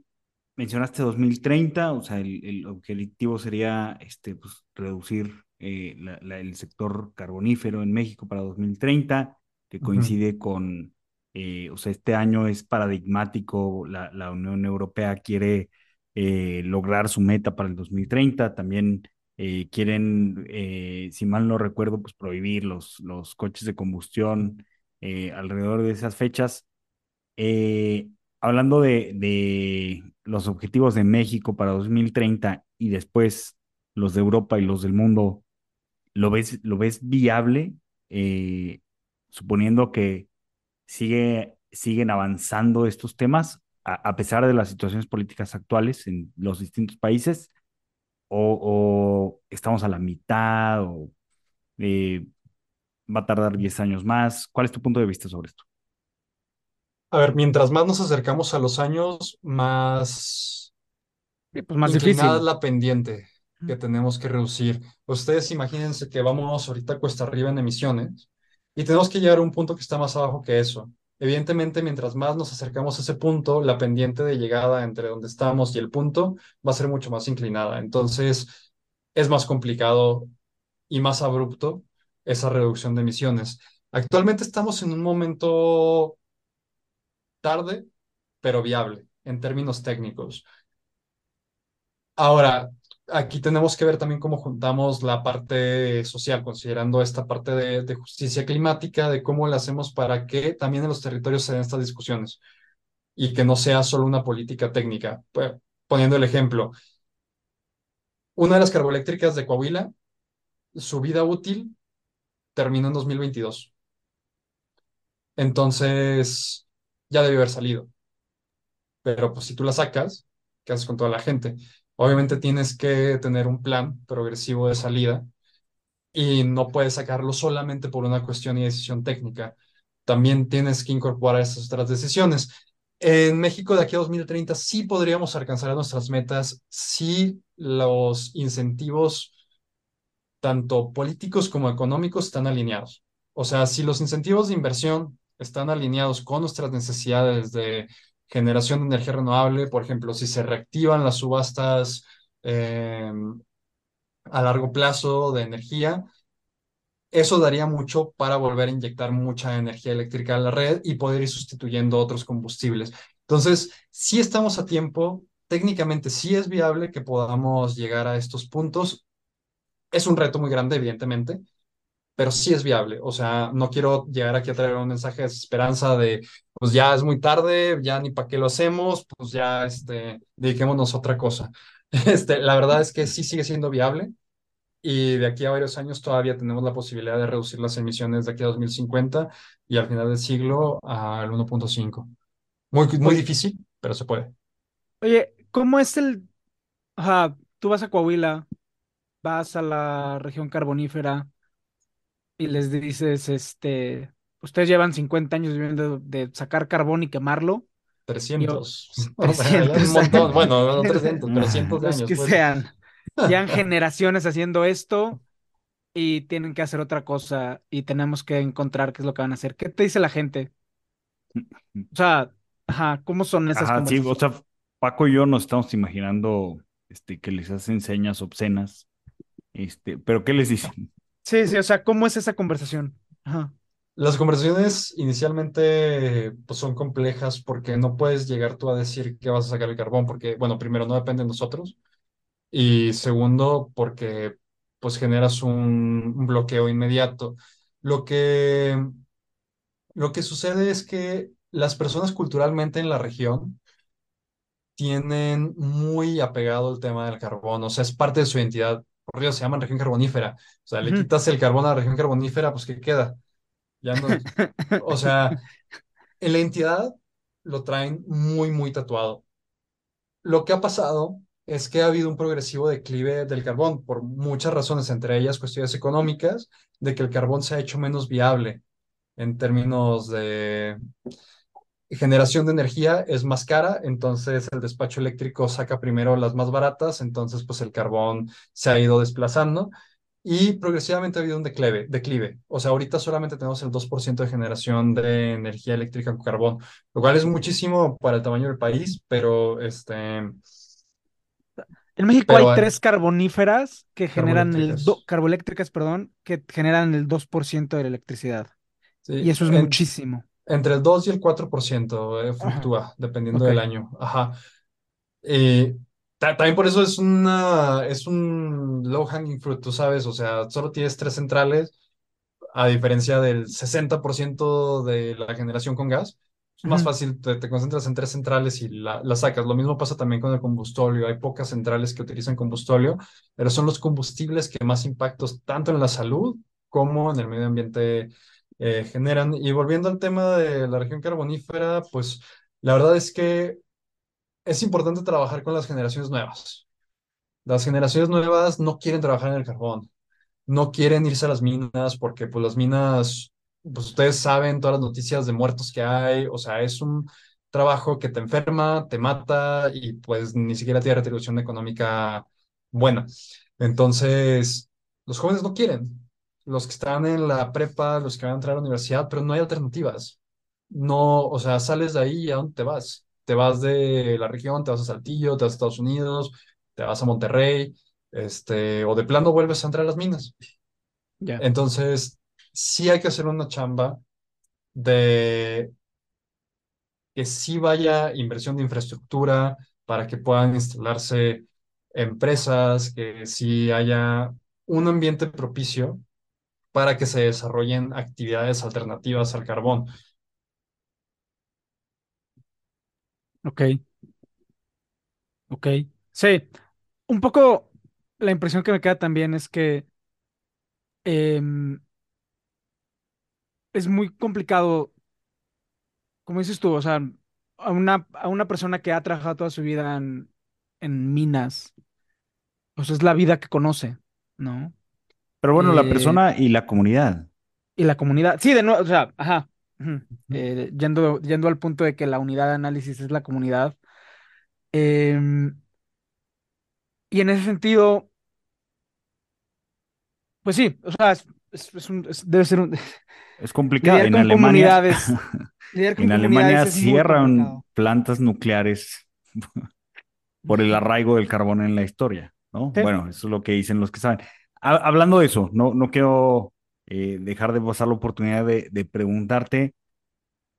mencionaste 2030, o sea, el, el objetivo sería este, pues, reducir eh, la- la- el sector carbonífero en México para 2030, que coincide con, eh, o sea, este año es paradigmático, la, la Unión Europea quiere eh, lograr su meta para el 2030, también eh, quieren, eh, si mal no recuerdo, pues prohibir los, los coches de combustión alrededor de esas fechas. Eh, hablando de, los objetivos de México para 2030 y después los de Europa y los del mundo, ¿lo ves, lo ves viable? Eh, suponiendo que sigue, siguen avanzando estos temas a, pesar de las situaciones políticas actuales en los distintos países, o, o estamos a la mitad, o eh, va a tardar 10 años más. ¿Cuál es tu punto de vista sobre esto? A ver, mientras más nos acercamos a los años, más Sí, pues más inclinada es difícil. la pendiente que tenemos que reducir. Ustedes imagínense que vamos ahorita cuesta arriba en emisiones y tenemos que llegar a un punto que está más abajo que eso. Evidentemente, mientras más nos acercamos a ese punto, la pendiente de llegada entre donde estamos y el punto va a ser mucho más inclinada. Entonces, es más complicado y más abrupto esa reducción de emisiones. Actualmente estamos en un momento tarde, pero viable en términos técnicos. Ahora, aquí tenemos que ver también cómo juntamos la parte social, considerando esta parte de, justicia climática, de cómo la hacemos para que también en los territorios se den estas discusiones y que no sea solo una política técnica. Pues, poniendo el ejemplo, una de las carboeléctricas de Coahuila, su vida útil terminó en 2022. Entonces, ya debió haber salido. Pero pues si tú la sacas, ¿qué haces con toda la gente? Obviamente tienes que tener un plan progresivo de salida y no puedes sacarlo solamente por una cuestión y decisión técnica. También tienes que incorporar esas otras decisiones. En México de aquí a 2030 sí podríamos alcanzar nuestras metas si los incentivos, tanto políticos como económicos, están alineados. O sea, si los incentivos de inversión están alineados con nuestras necesidades de generación de energía renovable, por ejemplo, si se reactivan las subastas eh, a largo plazo de energía, eso daría mucho para volver a inyectar mucha energía eléctrica a la red y poder ir sustituyendo otros combustibles. Entonces, sí estamos a tiempo, técnicamente sí es viable que podamos llegar a estos puntos. Es un reto muy grande, evidentemente, pero sí es viable. O sea, no quiero llegar aquí a traer un mensaje de desesperanza de, pues ya es muy tarde, ya ni para qué lo hacemos, pues ya este, dediquémonos a otra cosa. Este, la verdad es que sí sigue siendo viable y de aquí a varios años todavía tenemos la posibilidad de reducir las emisiones de aquí a 2050 y al final del siglo al 1.5. Muy, muy difícil, pero se puede. oye, ¿cómo es el... Ajá, tú vas a Coahuila, vas a la región carbonífera y les dices, este, ustedes llevan 50 años viviendo de sacar carbón y quemarlo. Yo, 300, o sea, ya es un 300 montón. Bueno, no años, 300, pero cientos de los años, que pues. sean. Llevan generaciones haciendo esto y tienen que hacer otra cosa y tenemos que encontrar qué es lo que van a hacer. ¿Qué te dice la gente? O sea, ajá, ¿cómo son esas sí, o sea, Paco y yo nos estamos imaginando este, que les hacen señas obscenas, este, pero ¿qué les dicen? Sí, sí, o sea, ¿cómo es esa conversación? Las conversaciones inicialmente pues, son complejas porque no puedes llegar tú a decir que vas a sacar el carbón, porque, bueno, primero no depende de nosotros y segundo porque pues generas un, un bloqueo inmediato. Lo que, lo que sucede es que las personas culturalmente en la región tienen muy apegado el tema del carbón, o sea, es parte de su identidad. Por Dios, se llaman región carbonífera. O sea, le Ujú. quitas el carbón a la región carbonífera, pues ¿qué queda? Ya no, o sea, en la entidad lo traen muy, muy tatuado. Lo que ha pasado es que ha habido un progresivo declive del carbón por muchas razones, entre ellas cuestiones económicas, de que el carbón se ha hecho menos viable en términos de generación de energía, es más cara, entonces el despacho eléctrico saca primero las más baratas, entonces pues el carbón se ha ido desplazando y progresivamente ha habido un declive, declive. O sea, ahorita solamente tenemos el 2% de generación de energía eléctrica con carbón, lo cual es muchísimo para el tamaño del país, pero este... En México hay hay- tres carboníferas que generan el do- carboeléctricas, perdón, que generan el 2% de la electricidad. sí, Y eso es en- muchísimo. Entre el 2 y el 4% eh, fluctúa, dependiendo Ok. del año. Ajá. Eh, ta- también por eso es una, es un low hanging fruit, tú sabes, o sea, solo tienes tres centrales, a diferencia del 60% de la generación con gas. Es más fácil, te, te concentras en tres centrales y la, la sacas. Lo mismo pasa también con el combustóleo. Hay pocas centrales que utilizan combustóleo, pero son los combustibles que más impactos tanto en la salud como en el medio ambiente eh, generan. Y volviendo al tema de la región carbonífera, pues la verdad es que es importante trabajar con las generaciones nuevas. Las generaciones nuevas no quieren trabajar en el carbón, no quieren irse a las minas porque pues las minas, pues ustedes saben todas las noticias de muertos que hay, o sea, es un trabajo que te enferma, te mata y pues ni siquiera tiene retribución económica buena. Entonces, los jóvenes no quieren. Los que están en la prepa, los que van a entrar a la universidad, pero no hay alternativas. No, o sea, sales de ahí y ¿a dónde te vas? Te vas de la región, te vas a Saltillo, te vas a Estados Unidos, te vas a Monterrey, este, o de plano vuelves a entrar a las minas. Ya. Entonces, sí hay que hacer una chamba de que sí vaya inversión de infraestructura para que puedan instalarse empresas, que sí haya un ambiente propicio para que se desarrollen actividades alternativas al carbón. Ok. Ok. Sí. Un poco la impresión que me queda también es que em, es muy complicado, como dices tú, o sea, a una, a una persona que ha trabajado toda su vida en, en minas, pues es la vida que conoce, ¿no? Pero bueno, la Eh, persona y la comunidad. Y la comunidad, sí, de nuevo, o sea, ajá, eh, yendo, yendo al punto de que la unidad de análisis es la comunidad. Em, y en ese sentido, pues sí, o sea, es, un- es- debe ser un... Es complicado. En Alemania, en Alemania cierran plantas nucleares por el arraigo del carbón en la historia, ¿no? Sí. Bueno, eso es lo que dicen los que saben. Ha- hablando de eso, no, no quiero eh, dejar de pasar la oportunidad de, preguntarte.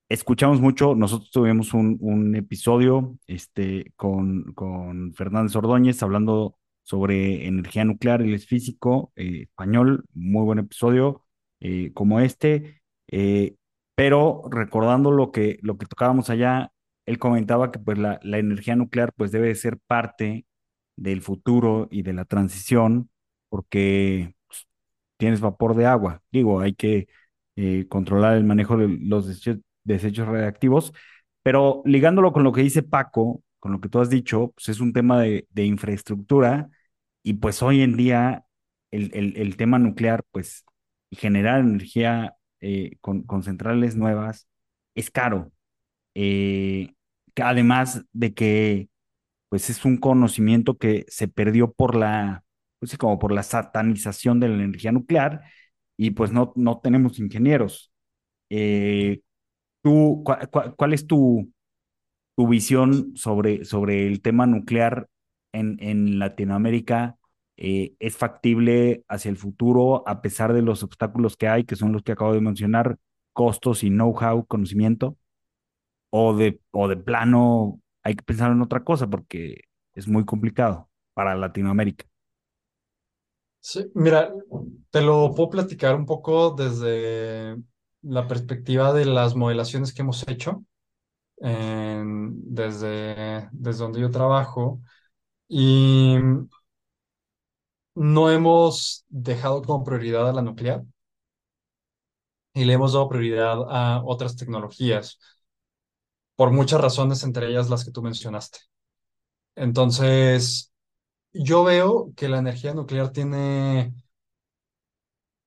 Escuchamos mucho, nosotros tuvimos un, episodio este, con, con Fernández Ordóñez hablando sobre energía nuclear, él es físico, eh, español, muy buen episodio eh, como este, pero recordando lo que, lo que tocábamos allá, él comentaba que pues la, energía nuclear pues debe de ser parte del futuro y de la transición porque pues, tienes vapor de agua. Digo, hay que eh, controlar el manejo de los desechos, desechos radiactivos, pero ligándolo con lo que dice Paco, con lo que tú has dicho, pues es un tema de, infraestructura y pues hoy en día el, el, tema nuclear, pues generar energía eh, con, centrales nuevas es caro. Eh, además de que pues es un conocimiento que se perdió por la, pues como por la satanización de la energía nuclear y pues no, no tenemos ingenieros. Eh, ¿tú, cuál es tu, tu visión sobre, sobre el tema nuclear en, en Latinoamérica? Eh, ¿es factible hacia el futuro a pesar de los obstáculos que hay, que son los que acabo de mencionar, costos y know-how, conocimiento? ¿O de, o de plano hay que pensar en otra cosa porque es muy complicado para Latinoamérica? Sí, mira, te lo puedo platicar un poco desde la perspectiva de las modelaciones que hemos hecho desde, desde donde yo trabajo y no hemos dejado como prioridad a la nuclear y le hemos dado prioridad a otras tecnologías por muchas razones, entre ellas las que tú mencionaste. Entonces, yo veo que la energía nuclear tiene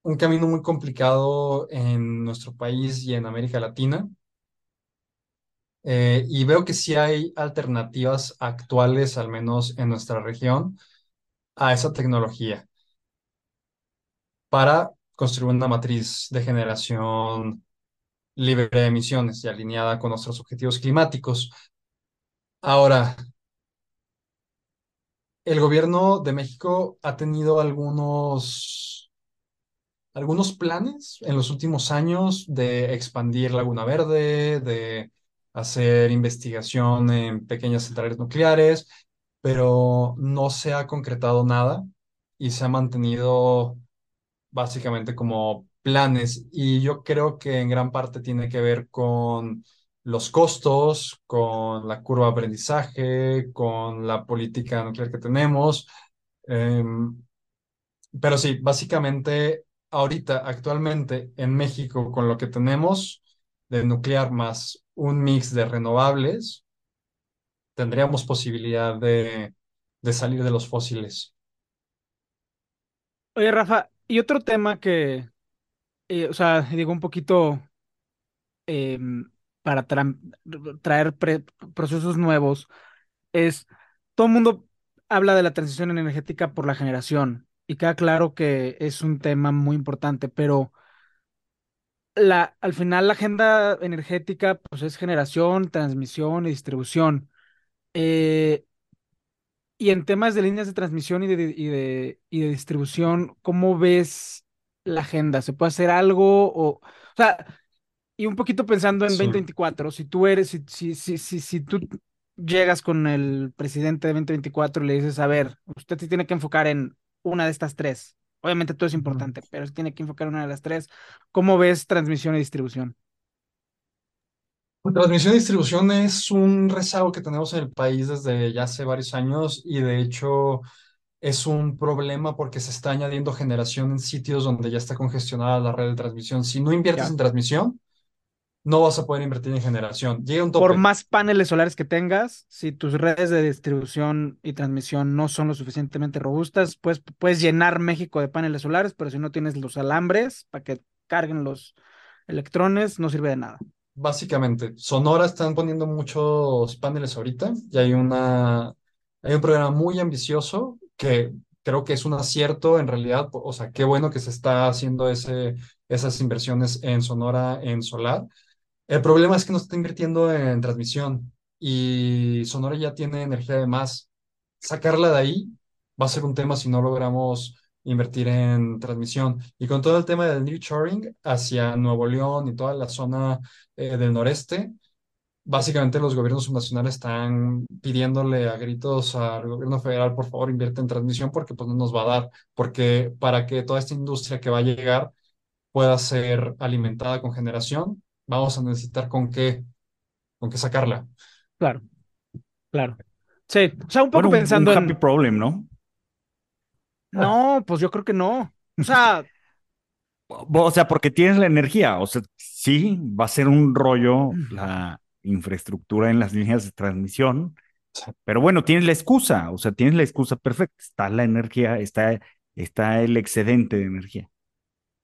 un camino muy complicado en nuestro país y en América Latina. Eh, y veo que sí hay alternativas actuales, al menos en nuestra región, a esa tecnología. para construir una matriz de generación libre de emisiones y alineada con nuestros objetivos climáticos. Ahora, el gobierno de México ha tenido algunos, algunos planes en los últimos años de expandir Laguna Verde, de hacer investigación en pequeñas centrales nucleares, pero no se ha concretado nada y se ha mantenido básicamente como planes. Y yo creo que en gran parte tiene que ver con los costos, con la curva de aprendizaje, con la política nuclear que tenemos. Em, pero sí, básicamente ahorita, actualmente en México, con lo que tenemos de nuclear más un mix de renovables, tendríamos posibilidad de, de salir de los fósiles. Oye, Rafa, y otro tema que, eh, o sea, digo un poquito em, para traer procesos nuevos, es, todo el mundo habla de la transición energética por la generación y queda claro que es un tema muy importante, pero la, al final la agenda energética pues es generación, transmisión y distribución. Eh, y en temas de líneas de transmisión y de, y de, y de distribución, ¿cómo ves la agenda? ¿Se puede hacer algo? O, o sea, y un poquito pensando en 2024, si tú eres, si, si, si, si, si tú llegas con el presidente de 2024 y le dices, a ver, usted se tiene que enfocar en una de estas tres. Obviamente todo es importante, pero se tiene que enfocar en una de las tres. ¿Cómo ves transmisión y distribución? Transmisión y distribución es un rezago que tenemos en el país desde ya hace varios años y de hecho es un problema porque se está añadiendo generación en sitios donde ya está congestionada la red de transmisión. Si no inviertes en transmisión, no vas a poder invertir en generación. Llega un tope. Por más paneles solares que tengas, si tus redes de distribución y transmisión no son lo suficientemente robustas, pues puedes llenar México de paneles solares, pero si no tienes los alambres para que carguen los electrones, no sirve de nada. Básicamente, Sonora están poniendo muchos paneles ahorita y hay una hay un programa muy ambicioso que creo que es un acierto en realidad, o sea, qué bueno que se está haciendo ese, esas inversiones en Sonora en solar el problema es que no está invirtiendo en transmisión y Sonora ya tiene energía de más. Sacarla de ahí va a ser un tema si no logramos invertir en transmisión. Y con todo el tema del New Shoring hacia Nuevo León y toda la zona eh, del noreste, básicamente los gobiernos subnacionales están pidiéndole a gritos al gobierno federal, por favor, invierte en transmisión porque pues no nos va a dar, porque para que toda esta industria que va a llegar pueda ser alimentada con generación, vamos a necesitar con qué, con qué sacarla. Claro, claro. Sí, o sea, un poco pensando un happy problem, ¿no? No, pues yo creo que no. O sea, o sea, porque tienes la energía, o sea, sí, va a ser un rollo la infraestructura en las líneas de transmisión, pero bueno, tienes la excusa, o sea, tienes la excusa perfecta, está la energía, está, está el excedente de energía.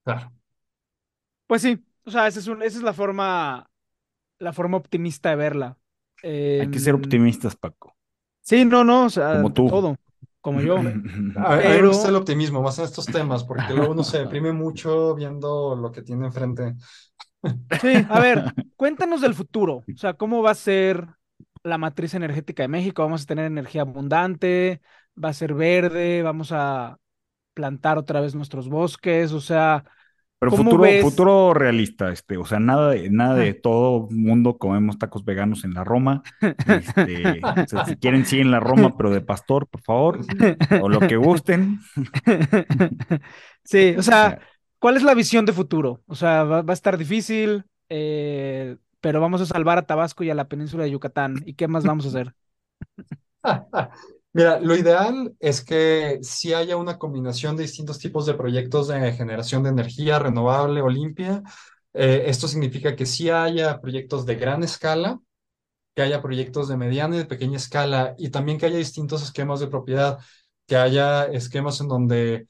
Claro. Pues sí, o sea, esa es, esa es la forma, la forma optimista de verla. Hay que ser optimistas, Paco. Sí, no, no, o sea, como tú. todo, como yo. A, Pero... me gusta el optimismo, más en estos temas, porque luego uno se deprime mucho viendo lo que tiene enfrente. Sí, a ver, cuéntanos del futuro, o sea, ¿cómo va a ser la matriz energética de México? ¿Vamos a tener energía abundante? ¿Va a ser verde? ¿Vamos a plantar otra vez nuestros bosques? O sea, pero futuro, futuro realista, este, o sea, nada de, nada de todo mundo comemos tacos veganos en la Roma. Este, si quieren, sí en la Roma, pero de pastor, por favor, o lo que gusten. Sí, o sea, ¿cuál es la visión de futuro? O sea, va, a estar difícil, eh, pero vamos a salvar a Tabasco y a la península de Yucatán. ¿Y qué más vamos a hacer? Mira, lo ideal es que si haya una combinación de distintos tipos de proyectos de generación de energía renovable o limpia. Eh, esto significa que sí haya proyectos de gran escala, que haya proyectos de mediana y de pequeña escala y también que haya distintos esquemas de propiedad, que haya esquemas en donde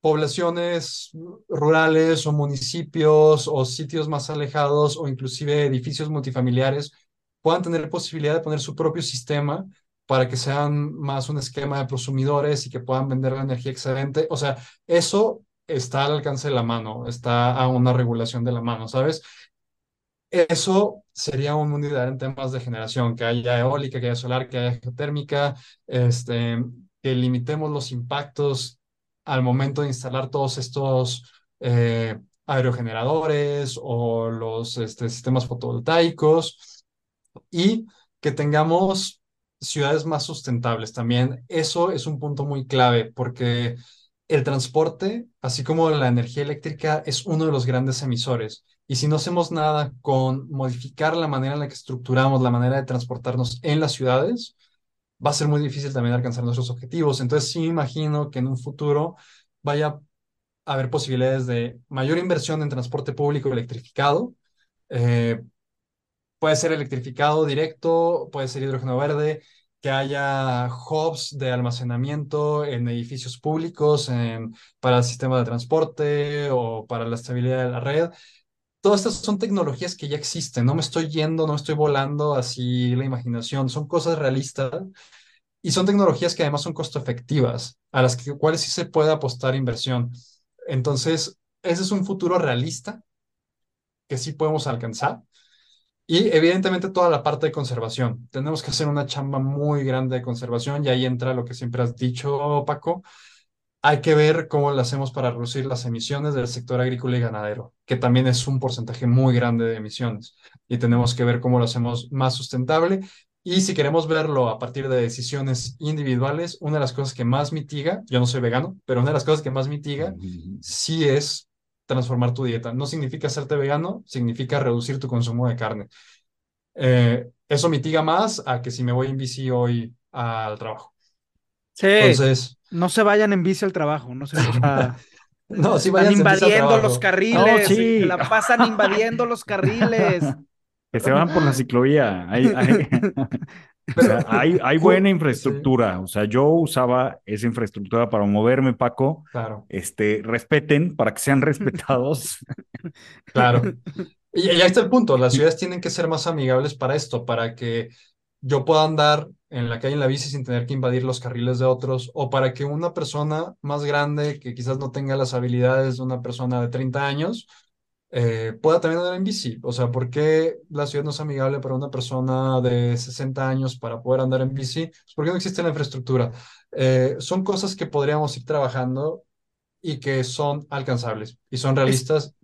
poblaciones rurales o municipios o sitios más alejados o inclusive edificios multifamiliares puedan tener posibilidad de poner su propio sistema para que sean más un esquema de prosumidores y que puedan vender la energía excedente. O sea, eso está al alcance de la mano, está a una regulación de la mano, ¿sabes? Eso sería un mundo ideal en temas de generación, que haya eólica, que haya solar, que haya geotérmica, este, que limitemos los impactos al momento de instalar todos estos eh, aerogeneradores o los este, sistemas fotovoltaicos y que tengamos ciudades más sustentables también. Eso es un punto muy clave porque el transporte, así como la energía eléctrica, es uno de los grandes emisores. Y si no hacemos nada con modificar la manera en la que estructuramos la manera de transportarnos en las ciudades, va a ser muy difícil también alcanzar nuestros objetivos. Entonces sí me imagino que en un futuro vaya a haber posibilidades de mayor inversión en transporte público electrificado. Eh, puede ser electrificado directo, puede ser hidrógeno verde, que haya hubs de almacenamiento en edificios públicos en, para el sistema de transporte o para la estabilidad de la red. Todas estas son tecnologías que ya existen, no me estoy yendo, no me estoy volando así la imaginación, son cosas realistas y son tecnologías que además son costo efectivas, a las que, cuales sí se puede apostar inversión. Entonces, ese es un futuro realista que sí podemos alcanzar. Y evidentemente toda la parte de conservación. Tenemos que hacer una chamba muy grande de conservación y ahí entra lo que siempre has dicho, Paco. Hay que ver cómo lo hacemos para reducir las emisiones del sector agrícola y ganadero, que también es un porcentaje muy grande de emisiones. Y tenemos que ver cómo lo hacemos más sustentable. Y si queremos verlo a partir de decisiones individuales, una de las cosas que más mitiga, yo no soy vegano, pero una de las cosas que más mitiga sí es transformar tu dieta. No significa hacerte vegano, significa reducir tu consumo de carne. Eh, eso mitiga más a que si me voy en bici hoy al trabajo. Sí. Entonces. No se vayan en bici al trabajo, no se No, si vayan invadiendo los carriles, sí. la pasan invadiendo los carriles. Que se van por la ciclovía. Hay, hay, hay, hay buena infraestructura. O sea, yo usaba esa infraestructura para moverme, Paco. Claro. Este, respeten para que sean respetados. Claro. Y, ahí está el punto. Las ciudades tienen que ser más amigables para esto, para que yo pueda andar en la calle en la bici sin tener que invadir los carriles de otros, o para que una persona más grande, que quizás no tenga las habilidades de una persona de 30 años, eh, pueda también andar en bici. O sea, ¿por qué la ciudad no es amigable para una persona de 60 años para poder andar en bici? Pues porque no existe la infraestructura. Eh, son cosas que podríamos ir trabajando y que son alcanzables y son realistas.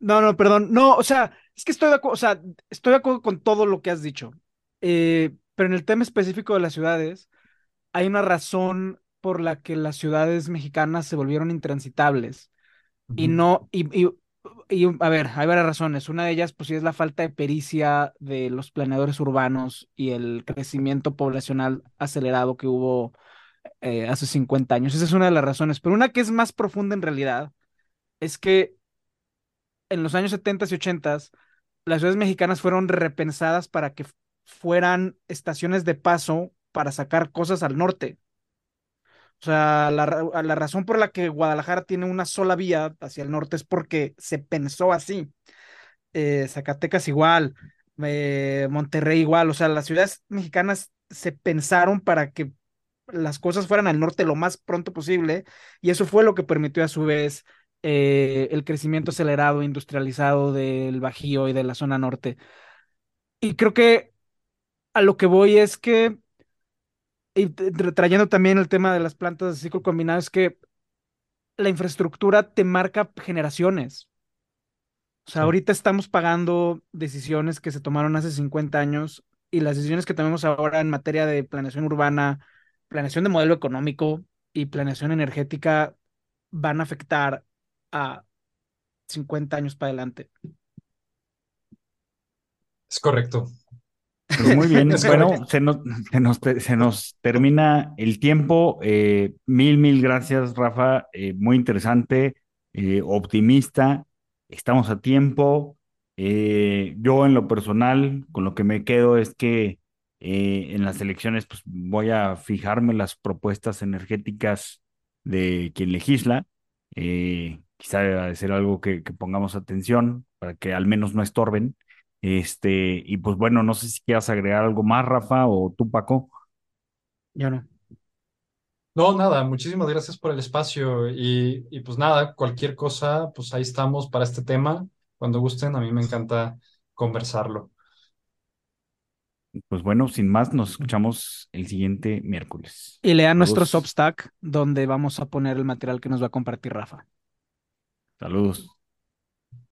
No, no, perdón. No, o sea, es que estoy de acuerdo, o sea, estoy de acuerdo con todo lo que has dicho. Eh, pero en el tema específico de las ciudades, hay una razón por la que las ciudades mexicanas se volvieron intransitables. Y no, y, y, a ver, hay varias razones. Una de ellas, pues sí, es la falta de pericia de los planeadores urbanos y el crecimiento poblacional acelerado que hubo eh, hace 50 años. Esa es una de las razones. Pero una que es más profunda en realidad es que en los años 70 y 80 las ciudades mexicanas fueron repensadas para que fueran estaciones de paso para sacar cosas al norte. O sea, la, razón por la que Guadalajara tiene una sola vía hacia el norte es porque se pensó así. Eh, Zacatecas igual, eh, Monterrey igual, o sea, las ciudades mexicanas se pensaron para que las cosas fueran al norte lo más pronto posible y eso fue lo que permitió a su vez eh, el crecimiento acelerado, industrializado del Bajío y de la zona norte. Y creo que a lo que voy es que y trayendo también el tema de las plantas de ciclo combinado, es que la infraestructura te marca generaciones. O sea, ahorita estamos pagando decisiones que se tomaron hace 50 años y las decisiones que tomamos ahora en materia de planeación urbana, planeación de modelo económico y planeación energética van a afectar a 50 años para adelante. Es correcto. Pues muy bien, bueno, se nos, se nos, termina el tiempo. Eh, mil, mil gracias, Rafa. Eh, muy interesante, eh, optimista. Estamos a tiempo. yo en lo personal, con lo que me quedo es que en las elecciones pues, voy a fijarme las propuestas energéticas de quien legisla. quizá debe ser algo que pongamos atención para que al menos no estorben. Este, y pues bueno, no sé si quieras agregar algo más, Rafa, o tú, Paco. Yo no. No, nada, muchísimas gracias por el espacio y, y pues nada, cualquier cosa, pues ahí estamos para este tema. Cuando gusten, a mí me encanta conversarlo. Pues bueno, sin más, nos escuchamos el siguiente miércoles. Y lean nuestro Saludos. Substack, donde vamos a poner el material que nos va a compartir Rafa. Saludos.